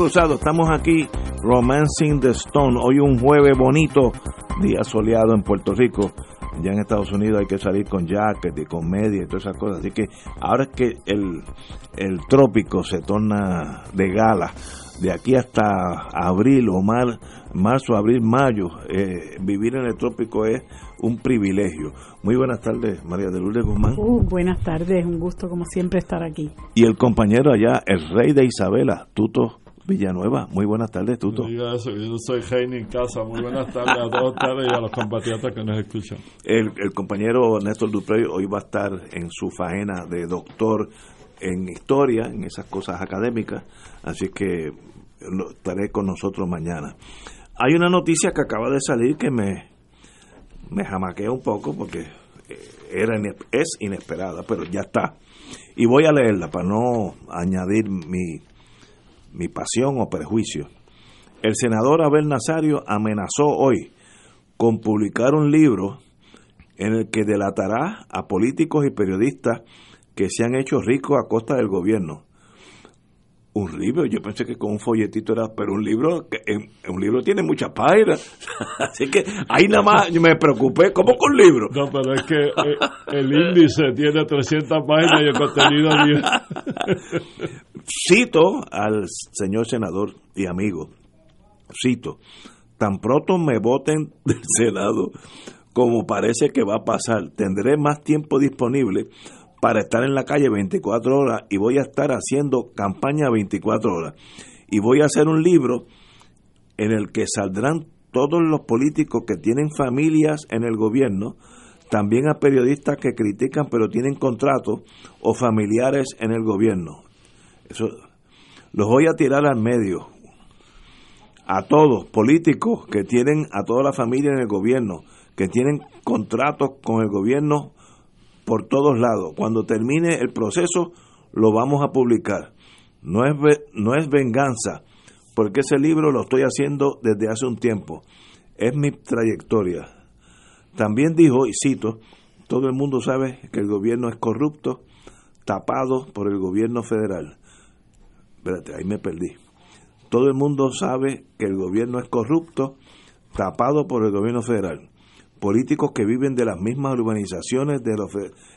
Fuego Cruzado, estamos aquí, Romancing the Stone. Hoy un jueves bonito, día soleado en Puerto Rico. Ya en Estados Unidos hay que salir con jacket y con media y todas esas cosas. Así que ahora es que el, el trópico se torna de gala. De aquí hasta abril o mar, marzo, abril, mayo, eh, vivir en el trópico es un privilegio. Muy buenas tardes, María de Lourdes Guzmán. Uh, buenas tardes, un gusto como siempre estar aquí. Y el compañero allá, el rey de Isabela, Tuto Villanueva. Muy buenas tardes, Tuto. yo soy Heine en casa. Muy buenas tardes a todos ustedes y a los compatriotas que nos escuchan. El, el compañero Néstor Duprey hoy va a estar en su faena de doctor en historia, en esas cosas académicas, así que lo, estaré con nosotros mañana. Hay una noticia que acaba de salir que me, me jamaquea un poco porque era es inesperada, pero ya está. Y voy a leerla para no añadir mi mi pasión o prejuicio. El senador Abel Nazario amenazó hoy con publicar un libro en el que delatará a políticos y periodistas que se han hecho ricos a costa del gobierno. Un libro, yo pensé que con un folletito era, pero un libro, un libro tiene muchas páginas, así que ahí nada más me preocupé, ¿cómo con libro? No, pero es que eh, el, índice tiene 300 páginas y el contenido 10. Cito al señor senador y amigo, cito, tan pronto me voten del Senado como parece que va a pasar, tendré más tiempo disponible para estar en la calle 24 horas y voy a estar haciendo campaña 24 horas. Y voy a hacer un libro en el que saldrán todos los políticos que tienen familias en el gobierno, también a periodistas que critican pero tienen contratos o familiares en el gobierno. Eso, los voy a tirar al medio. A todos, políticos que tienen a toda la familia en el gobierno, que tienen contratos con el gobierno por todos lados. Cuando termine el proceso, lo vamos a publicar. No es, no es venganza, porque ese libro lo estoy haciendo desde hace un tiempo. Es mi trayectoria. También dijo, y cito, todo el mundo sabe que el gobierno es corrupto, tapado por el gobierno federal. Espérate, ahí me perdí. Todo el mundo sabe que el gobierno es corrupto, tapado por el gobierno federal políticos que viven de las mismas organizaciones de los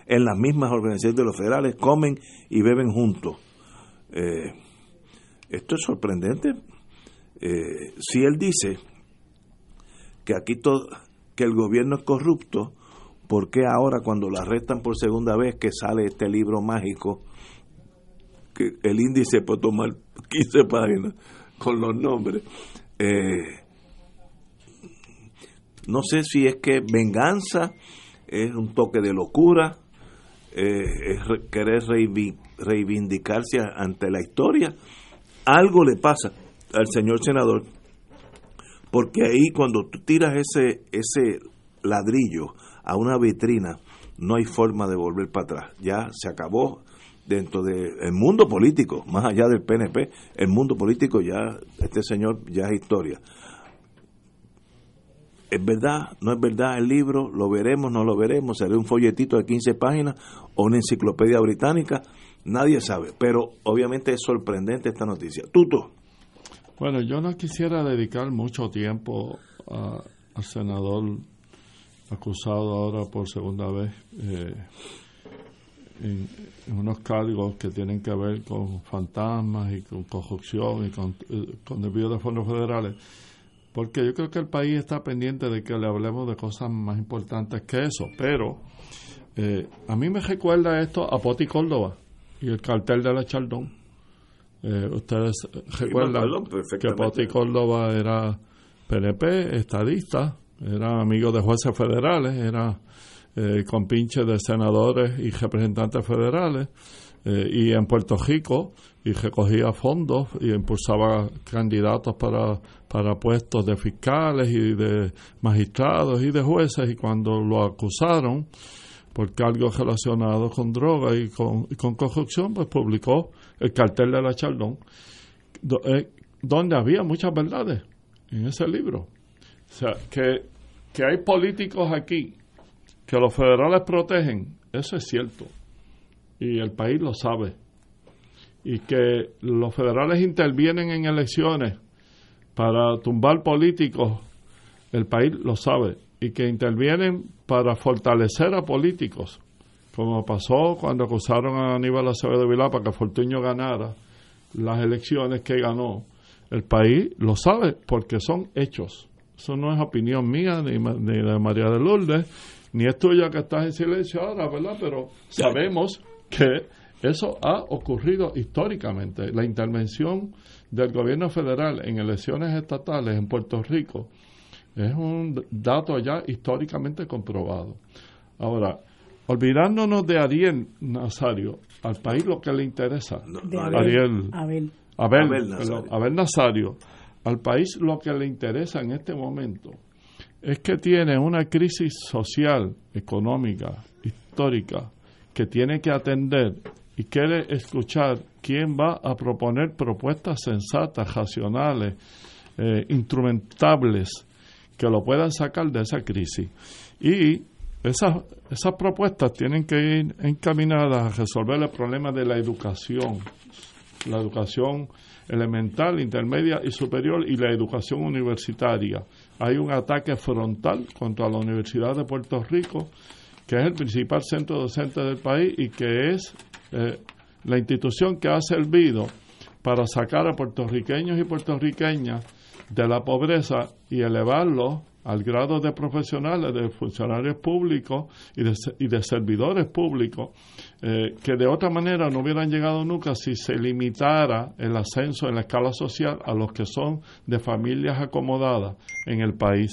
en las mismas organizaciones de los federales comen y beben juntos. Eh, esto es sorprendente. Eh, si él dice que aquí todo que el gobierno es corrupto ¿por qué ahora cuando la arrestan por segunda vez que sale este libro mágico que el índice puede tomar 15 páginas con los nombres eh, no sé si es que venganza es un toque de locura, eh, es querer reivindicarse ante la historia. Algo le pasa al señor senador, porque ahí cuando tú tiras ese, ese ladrillo a una vitrina, no hay forma de volver para atrás. Ya se acabó dentro del mundo político, más allá del PNP, el mundo político ya, este señor ya es historia. ¿Es verdad? ¿No es verdad el libro? ¿Lo veremos? ¿No lo veremos? ¿Será un folletito de 15 páginas o una enciclopedia británica? Nadie sabe, pero obviamente es sorprendente esta noticia. Tuto. Bueno, yo no quisiera dedicar mucho tiempo al senador acusado ahora por segunda vez eh, en, unos cargos que tienen que ver con fantasmas y con corrupción y con, eh, con desvío de fondos federales porque yo creo que el país está pendiente de que le hablemos de cosas más importantes que eso. Pero eh, a mí me recuerda esto a Poti Córdoba y el cartel de la Chaldón. Eh, ustedes recuerdan que Poti Córdoba era PNP, estadista, era amigo de jueces federales, era eh, compinche de senadores y representantes federales, eh, y en Puerto Rico, y recogía fondos y impulsaba candidatos para, para puestos de fiscales y de magistrados y de jueces, y cuando lo acusaron por cargos relacionados con droga y con, corrupción, pues publicó el cartel de la Chaldón, eh, donde había muchas verdades en ese libro. O sea, que, que hay políticos aquí que los federales protegen, eso es cierto. Y el país lo sabe. Y que los federales intervienen en elecciones para tumbar políticos, el país lo sabe. Y que intervienen para fortalecer a políticos, como pasó cuando acusaron a Aníbal Acevedo Vilá para que Fortuño ganara las elecciones que ganó. El país lo sabe porque son hechos. Eso no es opinión mía ni, ni de María de Lourdes ni es tuya que estás en silencio ahora, ¿verdad? Pero sabemos que eso ha ocurrido históricamente. La intervención del gobierno federal en elecciones estatales en Puerto Rico es un dato ya históricamente comprobado. Ahora, olvidándonos de Ariel Nazario, al país lo que le interesa, Ariel, Abel, Abel Nazario, al país lo que le interesa en este momento es que tiene una crisis social, económica, histórica, que tiene que atender y quiere escuchar quién va a proponer propuestas sensatas, racionales, eh, instrumentables, que lo puedan sacar de esa crisis. Y esas, esas propuestas tienen que ir encaminadas a resolver el problema de la educación, la educación elemental, intermedia y superior y la educación universitaria. Hay un ataque frontal contra la Universidad de Puerto Rico, que es el principal centro docente del país y que es eh, la institución que ha servido para sacar a puertorriqueños y puertorriqueñas de la pobreza y elevarlos al grado de profesionales, de funcionarios públicos y de, y de servidores públicos, eh, que de otra manera no hubieran llegado nunca si se limitara el ascenso en la escala social a los que son de familias acomodadas en el país.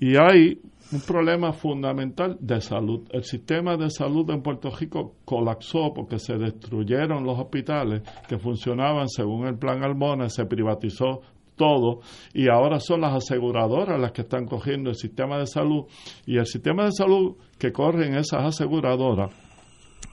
Y hay un problema fundamental de salud. El sistema de salud en Puerto Rico colapsó porque se destruyeron los hospitales que funcionaban según el plan Almona, se privatizó todo y ahora son las aseguradoras las que están cogiendo el sistema de salud y el sistema de salud que corren esas aseguradoras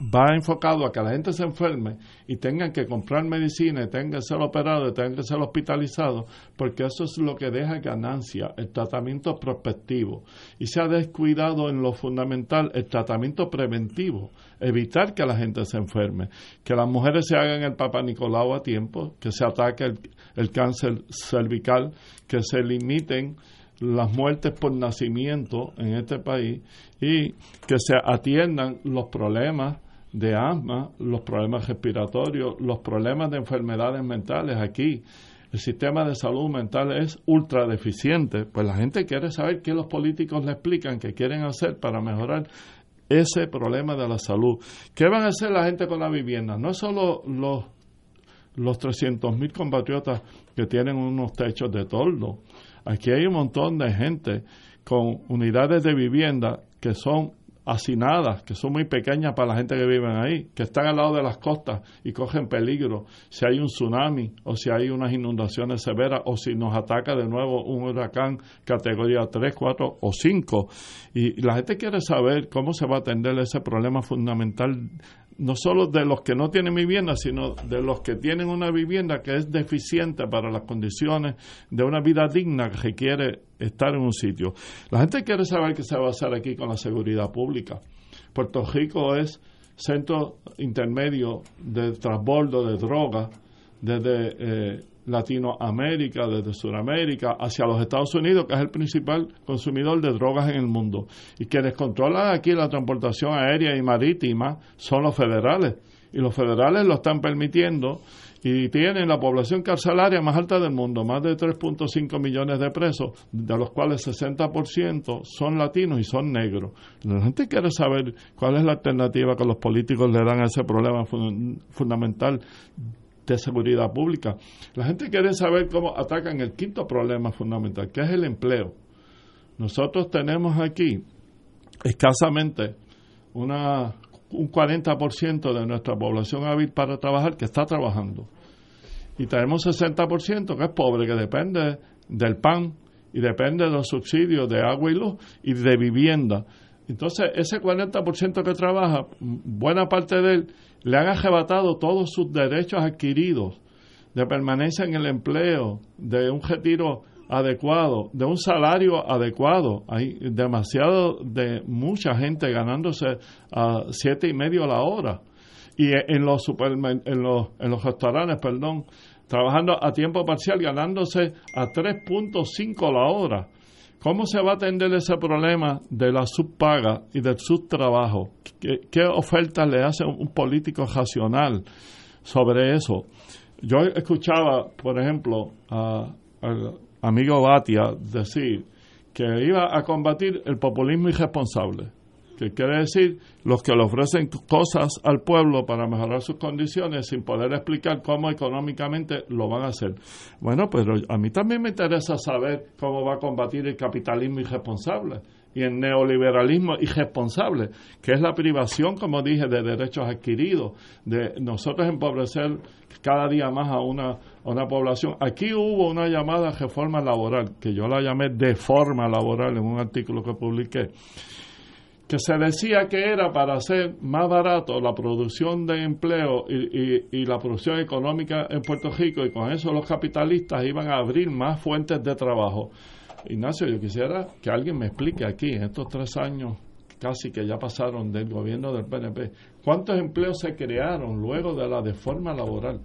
va enfocado a que la gente se enferme y tengan que comprar medicina, y tengan que ser operados, y tengan que ser hospitalizados, porque eso es lo que deja ganancia, el tratamiento prospectivo. Y se ha descuidado en lo fundamental el tratamiento preventivo, evitar que la gente se enferme, que las mujeres se hagan el Papa Nicolau a tiempo, que se ataque el, el cáncer cervical, que se limiten las muertes por nacimiento en este país y que se atiendan los problemas de asma, los problemas respiratorios, los problemas de enfermedades mentales aquí. El sistema de salud mental es ultra deficiente, pues la gente quiere saber qué los políticos le explican que quieren hacer para mejorar ese problema de la salud. ¿Qué van a hacer la gente con la vivienda? No es solo los, los 300.000 compatriotas que tienen unos techos de toldo. Aquí hay un montón de gente con unidades de vivienda que son hacinadas, que son muy pequeñas para la gente que vive ahí, que están al lado de las costas y cogen peligro si hay un tsunami o si hay unas inundaciones severas o si nos ataca de nuevo un huracán categoría 3, 4 o 5. Y la gente quiere saber cómo se va a atender ese problema fundamental no solo de los que no tienen vivienda, sino de los que tienen una vivienda que es deficiente para las condiciones de una vida digna que requiere estar en un sitio. La gente quiere saber qué se va a hacer aquí con la seguridad pública. Puerto Rico es centro intermedio de transbordo de drogas desde eh, Latinoamérica, desde Sudamérica, hacia los Estados Unidos, que es el principal consumidor de drogas en el mundo. Y quienes controlan aquí la transportación aérea y marítima son los federales. Y los federales lo están permitiendo y tienen la población carcelaria más alta del mundo, más de 3.5 millones de presos, de los cuales 60% son latinos y son negros. La gente quiere saber cuál es la alternativa que los políticos le dan a ese problema fundamental de seguridad pública. La gente quiere saber cómo atacan el quinto problema fundamental, que es el empleo. Nosotros tenemos aquí escasamente una, un 40% de nuestra población hábil para trabajar que está trabajando. Y tenemos 60% que es pobre, que depende del pan y depende de los subsidios de agua y luz y de vivienda. Entonces, ese 40% que trabaja, buena parte de él, le han arrebatado todos sus derechos adquiridos de permanencia en el empleo, de un retiro adecuado, de un salario adecuado. Hay demasiado de mucha gente ganándose a siete y medio la hora. Y en los, en los, en los restaurantes, perdón, trabajando a tiempo parcial, ganándose a 3.5 la hora. ¿Cómo se va a atender ese problema de la subpaga y del subtrabajo? ¿Qué, qué ofertas le hace un político racional sobre eso? Yo escuchaba, por ejemplo, al amigo Batia decir que iba a combatir el populismo irresponsable que quiere decir los que le ofrecen cosas al pueblo para mejorar sus condiciones sin poder explicar cómo económicamente lo van a hacer. Bueno, pero a mí también me interesa saber cómo va a combatir el capitalismo irresponsable y el neoliberalismo irresponsable, que es la privación, como dije, de derechos adquiridos, de nosotros empobrecer cada día más a una, a una población. Aquí hubo una llamada reforma laboral, que yo la llamé de forma laboral en un artículo que publiqué que se decía que era para hacer más barato la producción de empleo y, la producción económica en Puerto Rico y con eso los capitalistas iban a abrir más fuentes de trabajo. Ignacio, yo quisiera que alguien me explique aquí, en estos tres años casi que ya pasaron del gobierno del PNP, cuántos empleos se crearon luego de la deforma laboral.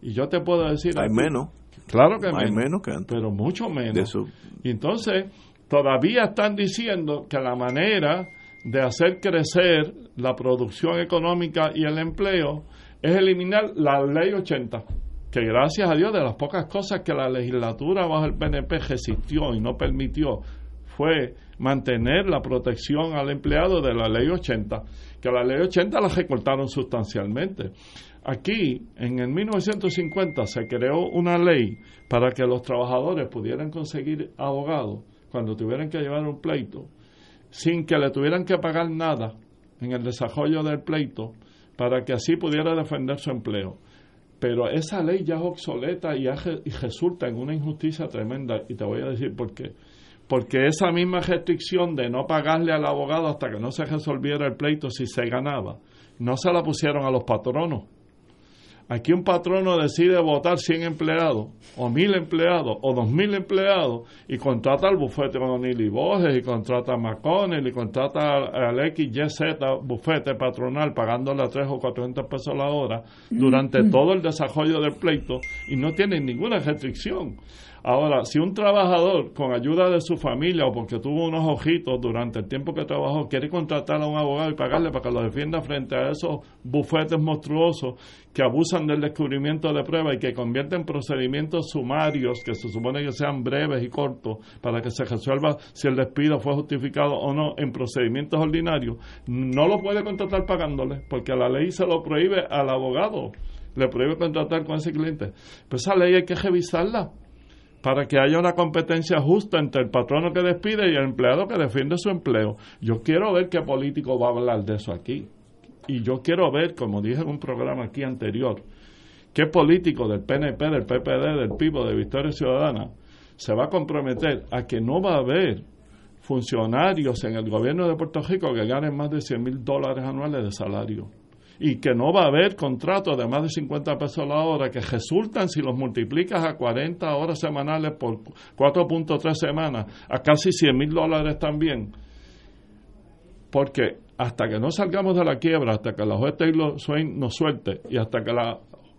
Y yo te puedo decir... Hay menos. Claro que hay menos, que antes. Pero mucho menos. Y entonces todavía están diciendo que la manera de hacer crecer la producción económica y el empleo es eliminar la ley 80, que gracias a Dios de las pocas cosas que la legislatura bajo el PNP resistió y no permitió fue mantener la protección al empleado de la ley 80, que la ley 80 la recortaron sustancialmente. Aquí, en el 1950, se creó una ley para que los trabajadores pudieran conseguir abogados cuando tuvieran que llevar un pleito, sin que le tuvieran que pagar nada en el desarrollo del pleito, para que así pudiera defender su empleo. Pero esa ley ya es obsoleta y, y resulta en una injusticia tremenda, y te voy a decir por qué. Porque esa misma restricción de no pagarle al abogado hasta que no se resolviera el pleito si se ganaba, no se la pusieron a los patronos Aquí un patrono decide votar 100 empleados, o 1000 empleados, o 2000 empleados, y contrata al bufete con Nili Borges, y contrata a McConnell, y contrata al XYZ bufete patronal, pagándole a 3 o 400 pesos la hora, durante todo el desarrollo del pleito, y no tiene ninguna restricción. Ahora, si un trabajador, con ayuda de su familia o porque tuvo unos ojitos durante el tiempo que trabajó, quiere contratar a un abogado y pagarle para que lo defienda frente a esos bufetes monstruosos que abusan del descubrimiento de pruebas y que convierten procedimientos sumarios, que se supone que sean breves y cortos, para que se resuelva si el despido fue justificado o no en procedimientos ordinarios, no lo puede contratar pagándole, porque la ley se lo prohíbe al abogado le prohíbe contratar con ese cliente. Pues esa ley hay que revisarla para que haya una competencia justa entre el patrono que despide y el empleado que defiende su empleo. Yo quiero ver qué político va a hablar de eso aquí. Y yo quiero ver, como dije en un programa aquí anterior, qué político del PNP, del PPD, del PIBO, de Victoria Ciudadana, se va a comprometer a que no va a haber funcionarios en el gobierno de Puerto Rico que ganen más de 100 mil dólares anuales de salario y que no va a haber contratos de más de 50 pesos la hora que resultan, si los multiplicas a 40 horas semanales por 4.3 semanas, a casi 100 mil dólares también. Porque hasta que no salgamos de la quiebra, hasta que la juez Taylor Swain nos suelte y hasta que la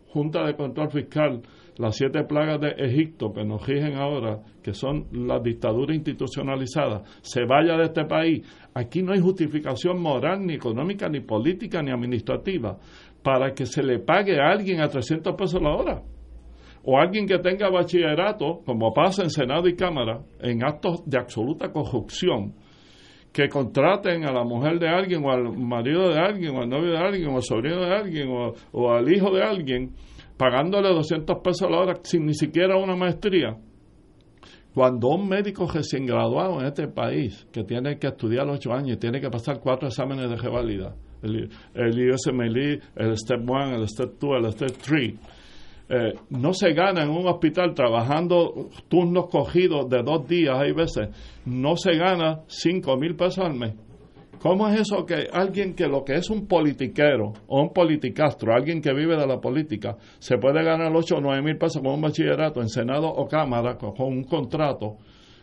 Junta de Control Fiscal las siete plagas de Egipto que nos rigen ahora, que son la dictadura institucionalizada, se vaya de este país, aquí no hay justificación moral, ni económica, ni política, ni administrativa para que se le pague a alguien a 300 pesos la hora. O alguien que tenga bachillerato, como pasa en Senado y Cámara, en actos de absoluta corrupción, que contraten a la mujer de alguien, o al marido de alguien, o al novio de alguien, o al sobrino de alguien, o, o al hijo de alguien, pagándole 200 pesos a la hora sin ni siquiera una maestría. Cuando un médico recién graduado en este país, que tiene que estudiar ocho años y tiene que pasar cuatro exámenes de revalida, el, el el Step 1, el Step 2, el Step 3, eh, no se gana en un hospital trabajando turnos cogidos de dos días, hay veces, no se gana cinco mil pesos al mes. ¿Cómo es eso que alguien que lo que es un politiquero o un politicastro, alguien que vive de la política, se puede ganar 8 o 9 mil pesos con un bachillerato en Senado o Cámara, con, un contrato?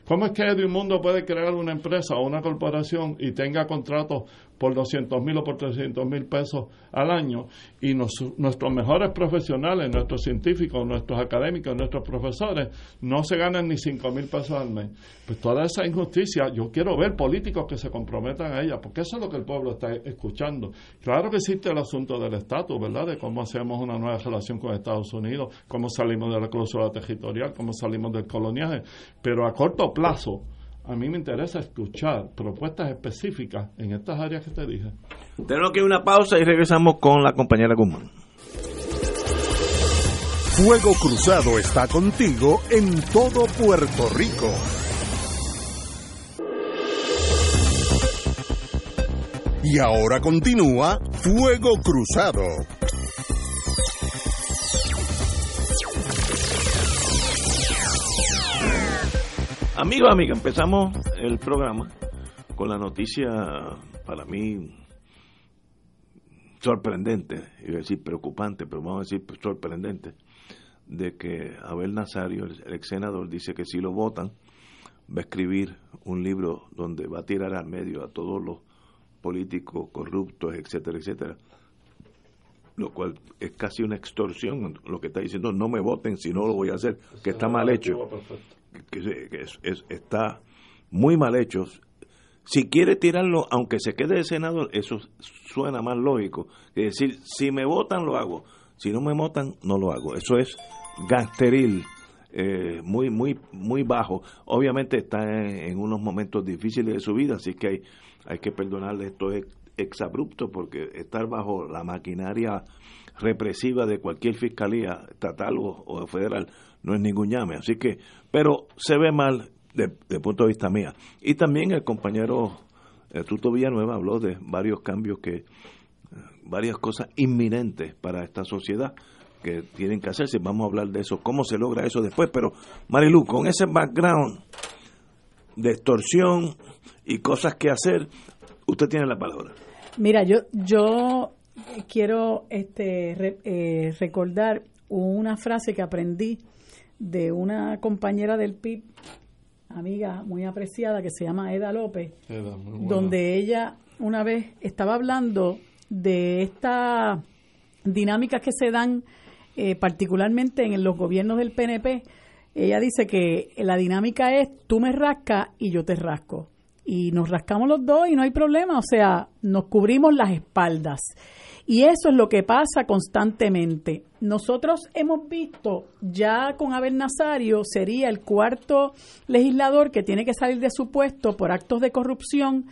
¿Cómo es que Mundo puede crear una empresa o una corporación y tenga contratos por 200 mil o por 300 mil pesos al año y nuestros mejores profesionales, nuestros científicos, nuestros académicos, nuestros profesores no se ganan ni 5 mil pesos al mes. Pues toda esa injusticia, yo quiero ver políticos que se comprometan a ella, porque eso es lo que el pueblo está escuchando. Claro que existe el asunto del estatus, ¿verdad? De cómo hacemos una nueva relación con Estados Unidos, cómo salimos de la cláusula territorial, cómo salimos del coloniaje, pero a corto plazo a mí me interesa escuchar propuestas específicas en estas áreas que te dije. Tenemos que ir una pausa y regresamos con la compañera Guzmán. Fuego Cruzado está contigo en todo Puerto Rico. Y ahora continúa Fuego Cruzado. Amigos, amigas, empezamos el programa con la noticia para mí sorprendente, iba a decir preocupante, pero vamos a decir sorprendente, de que Abel Nazario, el ex senador, dice que si lo votan, va a escribir un libro donde va a tirar al medio a todos los políticos corruptos, etcétera, etcétera. Lo cual es casi una extorsión, lo que está diciendo, no me voten si no lo voy a hacer, que está mal hecho que, está muy mal hecho. Si quiere tirarlo, aunque se quede de senador, eso suena más lógico. Es decir, si me votan, lo hago. Si no me votan, no lo hago. Eso es gasteril, eh, muy, muy, muy bajo. Obviamente está en, unos momentos difíciles de su vida, así que hay, hay que perdonarle esto es exabrupto porque estar bajo la maquinaria represiva de cualquier fiscalía estatal o federal no es ningún llame. Así que, pero se ve mal de punto de vista mía. Y también el compañero eh, Tuto Villanueva habló de varios cambios que, eh, varias cosas inminentes para esta sociedad que tienen que hacerse. Vamos a hablar de eso, cómo se logra eso después. Pero, Marilu, con ese background de extorsión y cosas que hacer, usted tiene la palabra. Mira, yo, yo quiero este, eh, recordar una frase que aprendí de una compañera del PIB, amiga muy apreciada, que se llama Eda López, donde ella una vez estaba hablando de estas dinámicas que se dan eh, particularmente en los gobiernos del PNP. Ella dice que la dinámica es tú me rascas y yo te rasco. Y nos rascamos los dos y no hay problema, o sea, nos cubrimos las espaldas. Y eso es lo que pasa constantemente. Nosotros hemos visto, ya con Abel Nazario, sería el cuarto legislador que tiene que salir de su puesto por actos de corrupción,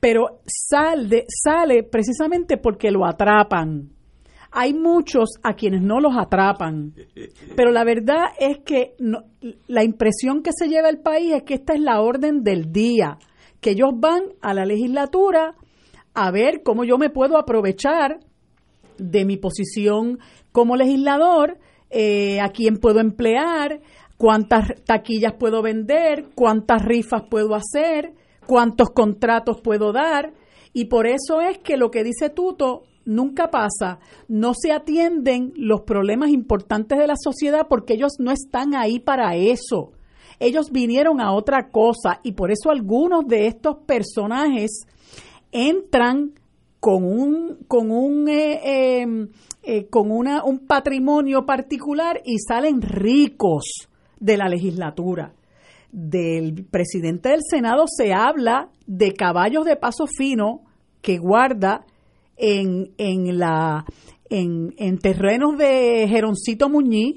pero sale, precisamente porque lo atrapan. Hay muchos a quienes no los atrapan, pero la verdad es que la impresión que se lleva el país es que esta es la orden del día, que ellos van a la legislatura a ver cómo yo me puedo aprovechar de mi posición como legislador, eh, a quién puedo emplear, cuántas taquillas puedo vender, cuántas rifas puedo hacer, cuántos contratos puedo dar. Y por eso es que lo que dice Tuto nunca pasa, no se atienden los problemas importantes de la sociedad porque ellos no están ahí para eso. Ellos vinieron a otra cosa y por eso algunos de estos personajes entran con un, con un, eh, em, eh, con una, un patrimonio particular y salen ricos de la legislatura. Del presidente del Senado se habla de caballos de paso fino que guarda en, en, la, en, en terrenos de Geroncito Muñiz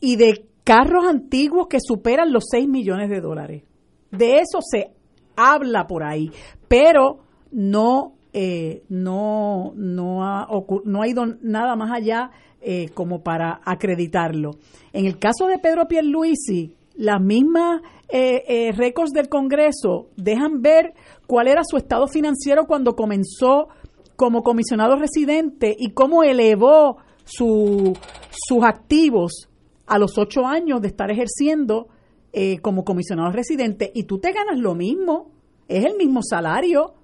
y de carros antiguos que superan los 6 millones de dólares. De eso se habla por ahí, pero no eh, no, no, ha no ha ido nada más allá eh, como para acreditarlo. En el caso de Pedro Pierluisi, las mismas eh, eh, récords del Congreso dejan ver cuál era su estado financiero cuando comenzó como comisionado residente y cómo elevó su, sus activos a los ocho años de estar ejerciendo eh, como comisionado residente y tú te ganas lo mismo, es el mismo salario,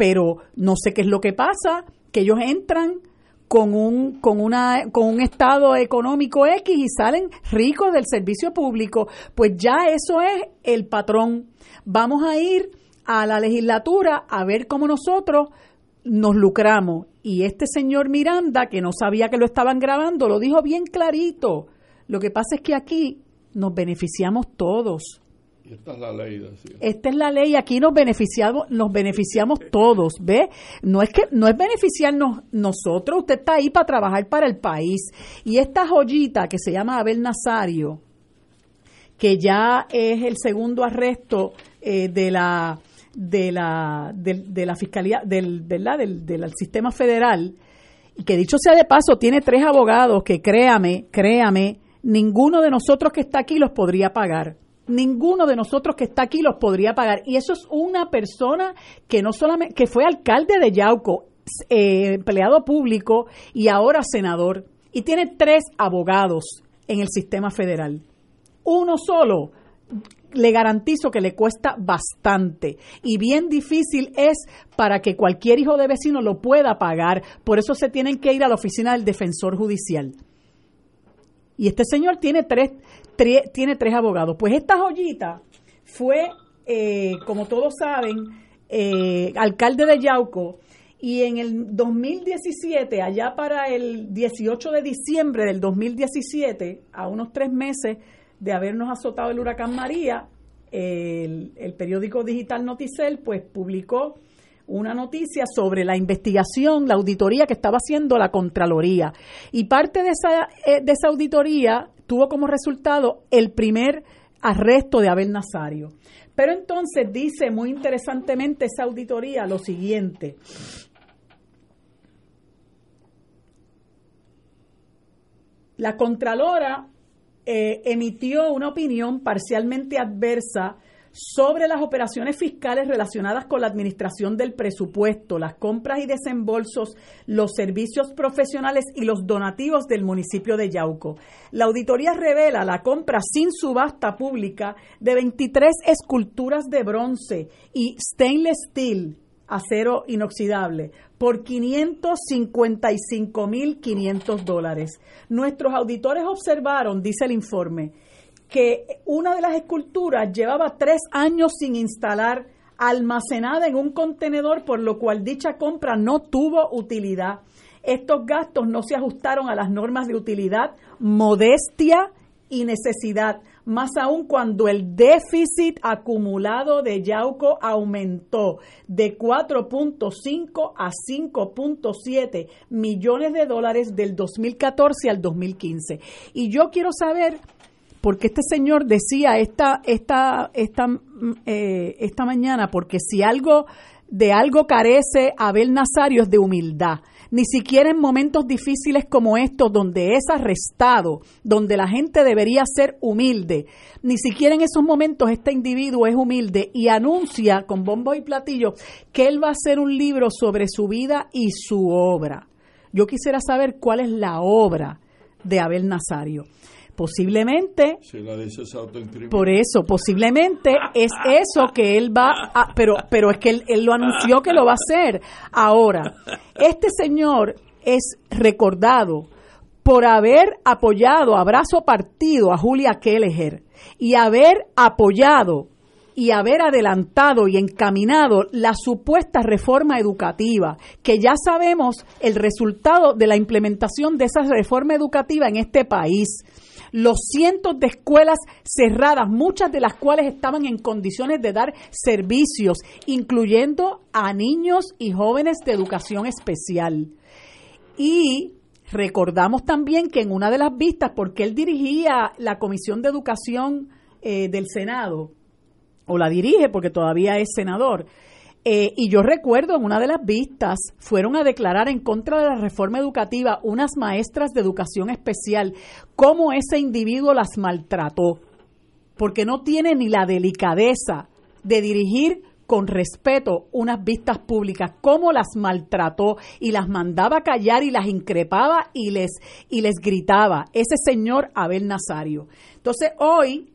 pero no sé qué es lo que pasa, que ellos entran con un, con, una, con un estado económico X y salen ricos del servicio público, pues ya eso es el patrón. Vamos a ir a la legislatura a ver cómo nosotros nos lucramos. Y este señor Miranda, que no sabía que lo estaban grabando, lo dijo bien clarito. Lo que pasa es que aquí nos beneficiamos todos. Esta es la ley, Esta es la ley, aquí nos beneficiamos, nos beneficiamos todos, ¿ve? No es que no es beneficiarnos nosotros, usted está ahí para trabajar para el país. Y esta joyita que se llama Abel Nazario, que ya es el segundo arresto eh, de la de la de, la fiscalía del verdad del, del sistema federal y que dicho sea de paso tiene tres abogados que créame créame ninguno de nosotros que está aquí los podría pagar. Ninguno de nosotros que está aquí los podría pagar. Y eso es una persona que no solamente, que fue alcalde de Yauco, eh, empleado público y ahora senador. Y tiene tres abogados en el sistema federal. Uno solo le garantizo que le cuesta bastante y bien difícil es para que cualquier hijo de vecino lo pueda pagar. Por eso se tienen que ir a la oficina del defensor judicial. Y este señor tiene tres, tiene tres abogados. Pues esta joyita fue, eh, como todos saben, eh, alcalde de Yauco. Y en el 2017, allá para el 18 de diciembre del 2017, a unos tres meses de habernos azotado el huracán María, el, el periódico digital Noticel pues publicó una noticia sobre la investigación, la auditoría que estaba haciendo la Contraloría. Y parte de esa, eh, de esa auditoría tuvo como resultado el primer arresto de Abel Nazario. Pero entonces dice muy interesantemente esa auditoría lo siguiente. La Contralora eh, emitió una opinión parcialmente adversa sobre las operaciones fiscales relacionadas con la administración del presupuesto, las compras y desembolsos, los servicios profesionales y los donativos del municipio de Yauco. La auditoría revela la compra sin subasta pública de 23 esculturas de bronce y stainless steel, acero inoxidable, por 555.500 dólares. Nuestros auditores observaron, dice el informe, que una de las esculturas llevaba tres años sin instalar, almacenada en un contenedor, por lo cual dicha compra no tuvo utilidad. Estos gastos no se ajustaron a las normas de utilidad, modestia y necesidad, más aún cuando el déficit acumulado de Yauco aumentó de 4.5 a 5.7 millones de dólares del 2014 al 2015. Y yo quiero saber porque este señor decía esta, esta, esta, eh, esta mañana, porque si algo de algo carece Abel Nazario es de humildad. Ni siquiera en momentos difíciles como estos, donde es arrestado, donde la gente debería ser humilde, ni siquiera en esos momentos este individuo es humilde y anuncia con bombo y platillo que él va a hacer un libro sobre su vida y su obra. Yo quisiera saber cuál es la obra de Abel Nazario posiblemente por eso posiblemente es eso que él va a pero pero es que él, él, lo anunció que lo va a hacer. Ahora este señor es recordado por haber apoyado a brazo partido a Julia Kelleher y haber apoyado y haber adelantado y encaminado la supuesta reforma educativa, que ya sabemos el resultado de la implementación de esa reforma educativa en este país los cientos de escuelas cerradas, muchas de las cuales estaban en condiciones de dar servicios, incluyendo a niños y jóvenes de educación especial. Y recordamos también que en una de las vistas, porque él dirigía la Comisión de Educación eh, del Senado, o la dirige porque todavía es senador, Eh, y yo recuerdo en una de las vistas, fueron a declarar en contra de la reforma educativa unas maestras de educación especial, cómo ese individuo las maltrató, porque no tiene ni la delicadeza de dirigir con respeto unas vistas públicas, cómo las maltrató y las mandaba callar y las increpaba y les, y les gritaba, ese señor Abel Nazario. Entonces hoy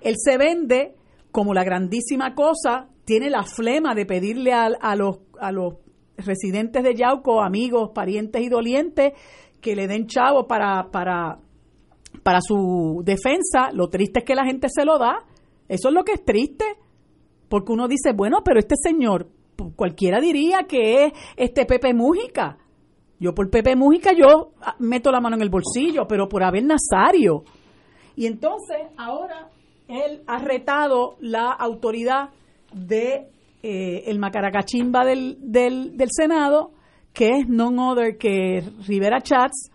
él se vende como la grandísima cosa, tiene la flema de pedirle a, a, los, a los residentes de Yauco, amigos, parientes y dolientes, que le den chavo para, para, para su defensa. Lo triste es que la gente se lo da. Eso es lo que es triste porque uno dice, bueno, pero este señor, cualquiera diría que es este Pepe Mújica. Yo por Pepe Mújica yo ah, meto la mano en el bolsillo, pero por Abel Nazario. Y entonces ahora él ha retado la autoridad de eh, el macaracachimba del, del, Senado, que es none other que Rivera Chats,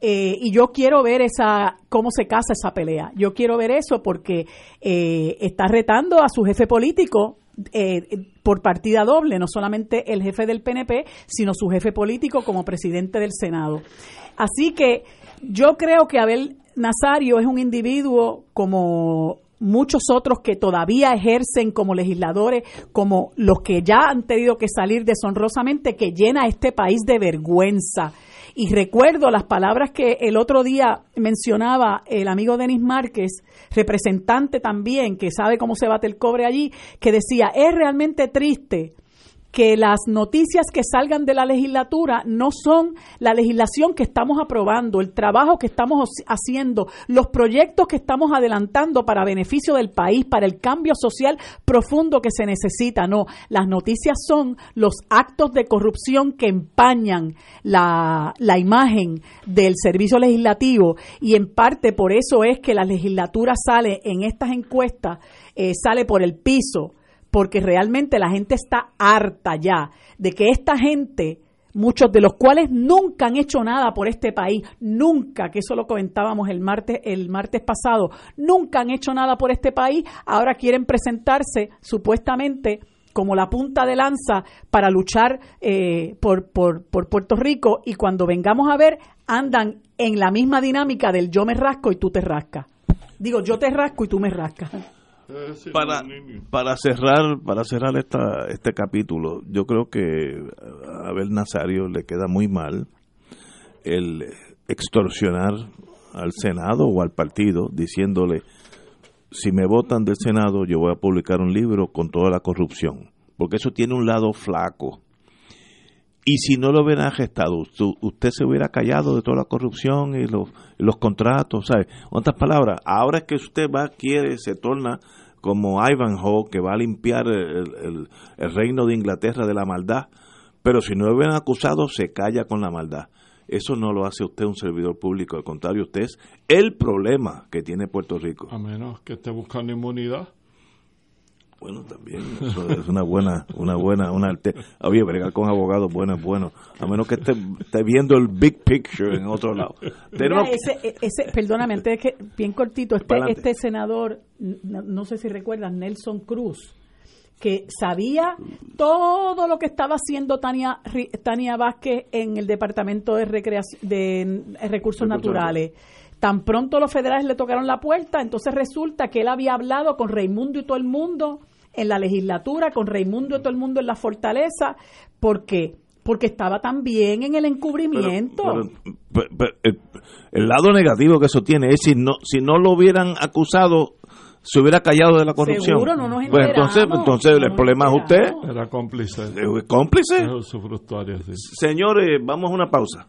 eh, y yo quiero ver esa cómo se casa esa pelea. Yo quiero ver eso porque eh, está retando a su jefe político eh, por partida doble, no solamente el jefe del PNP, sino su jefe político como presidente del Senado. Así que yo creo que Abel Nazario es un individuo como muchos otros que todavía ejercen como legisladores, como los que ya han tenido que salir deshonrosamente, que llena este país de vergüenza. Y recuerdo las palabras que el otro día mencionaba el amigo Denis Márquez, representante también, que sabe cómo se bate el cobre allí, que decía, es realmente triste que las noticias que salgan de la legislatura no son la legislación que estamos aprobando, el trabajo que estamos haciendo, los proyectos que estamos adelantando para beneficio del país, para el cambio social profundo que se necesita. No, las noticias son los actos de corrupción que empañan la, imagen del servicio legislativo y en parte por eso es que la legislatura sale en estas encuestas, eh, sale por el piso porque realmente la gente está harta ya de que esta gente, muchos de los cuales nunca han hecho nada por este país, nunca, que eso lo comentábamos el martes, el martes pasado, nunca han hecho nada por este país, ahora quieren presentarse supuestamente como la punta de lanza para luchar eh, por, por, por Puerto Rico y cuando vengamos a ver andan en la misma dinámica del yo me rasco y tú te rascas. Digo, yo te rasco y tú me rascas para, para cerrar para cerrar esta, este capítulo yo creo que a Abel Nazario le queda muy mal el extorsionar al Senado o al partido diciéndole si me votan del Senado yo voy a publicar un libro con toda la corrupción porque eso tiene un lado flaco y si no lo hubieran gestado, usted se hubiera callado de toda la corrupción y los, contratos, ¿sabe? Otras palabras, ahora es que usted va, quiere, se torna como Ivanhoe, que va a limpiar el, el, reino de Inglaterra de la maldad, pero si no lo hubieran acusado, se calla con la maldad. Eso no lo hace usted un servidor público, al contrario, usted es el problema que tiene Puerto Rico. A menos que esté buscando inmunidad. Bueno, también eso es una buena, una buena, una oye, bregar con abogados bueno es bueno, a menos que esté, esté, viendo el big picture en otro lado. ese, ese, perdóname, antes que bien cortito, este, este senador, no, sé si recuerdas, Nelson Cruz, que sabía todo lo que estaba haciendo Tania, Tania Vázquez en el Departamento de, Recreación, de Recursos Naturales. Tan pronto los federales le tocaron la puerta, entonces resulta que él había hablado con Raimundo y todo el mundo en la legislatura, con Raimundo y todo el mundo en la fortaleza, porque porque estaba también en el encubrimiento. el, lado negativo que eso tiene es si no si no lo hubieran acusado se hubiera callado de la corrupción. Seguro, no nos pues entonces, entonces el problema es usted. Era cómplice. ¿Cómplice? Señores, vamos a una pausa.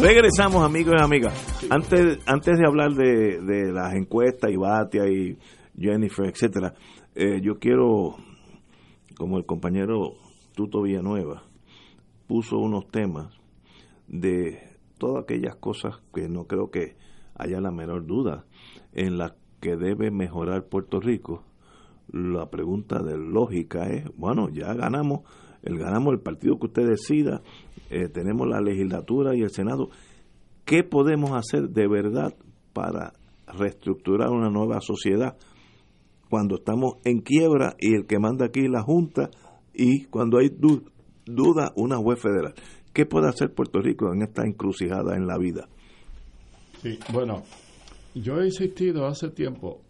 Regresamos, amigos y amigas. Antes, antes de hablar de, las encuestas y Batia y Jennifer, etcétera, eh, yo quiero como el compañero Tuto Villanueva puso unos temas de todas aquellas cosas que no creo que haya la menor duda en las que debe mejorar Puerto Rico. La pregunta de lógica es, bueno, ya ganamos, el ganamos el partido que usted decida, eh, tenemos la legislatura y el Senado. ¿Qué podemos hacer de verdad para reestructurar una nueva sociedad cuando estamos en quiebra y el que manda aquí es la Junta y cuando hay duda una juez federal? ¿Qué puede hacer Puerto Rico en esta encrucijada en la vida? Sí, bueno, yo he insistido hace tiempo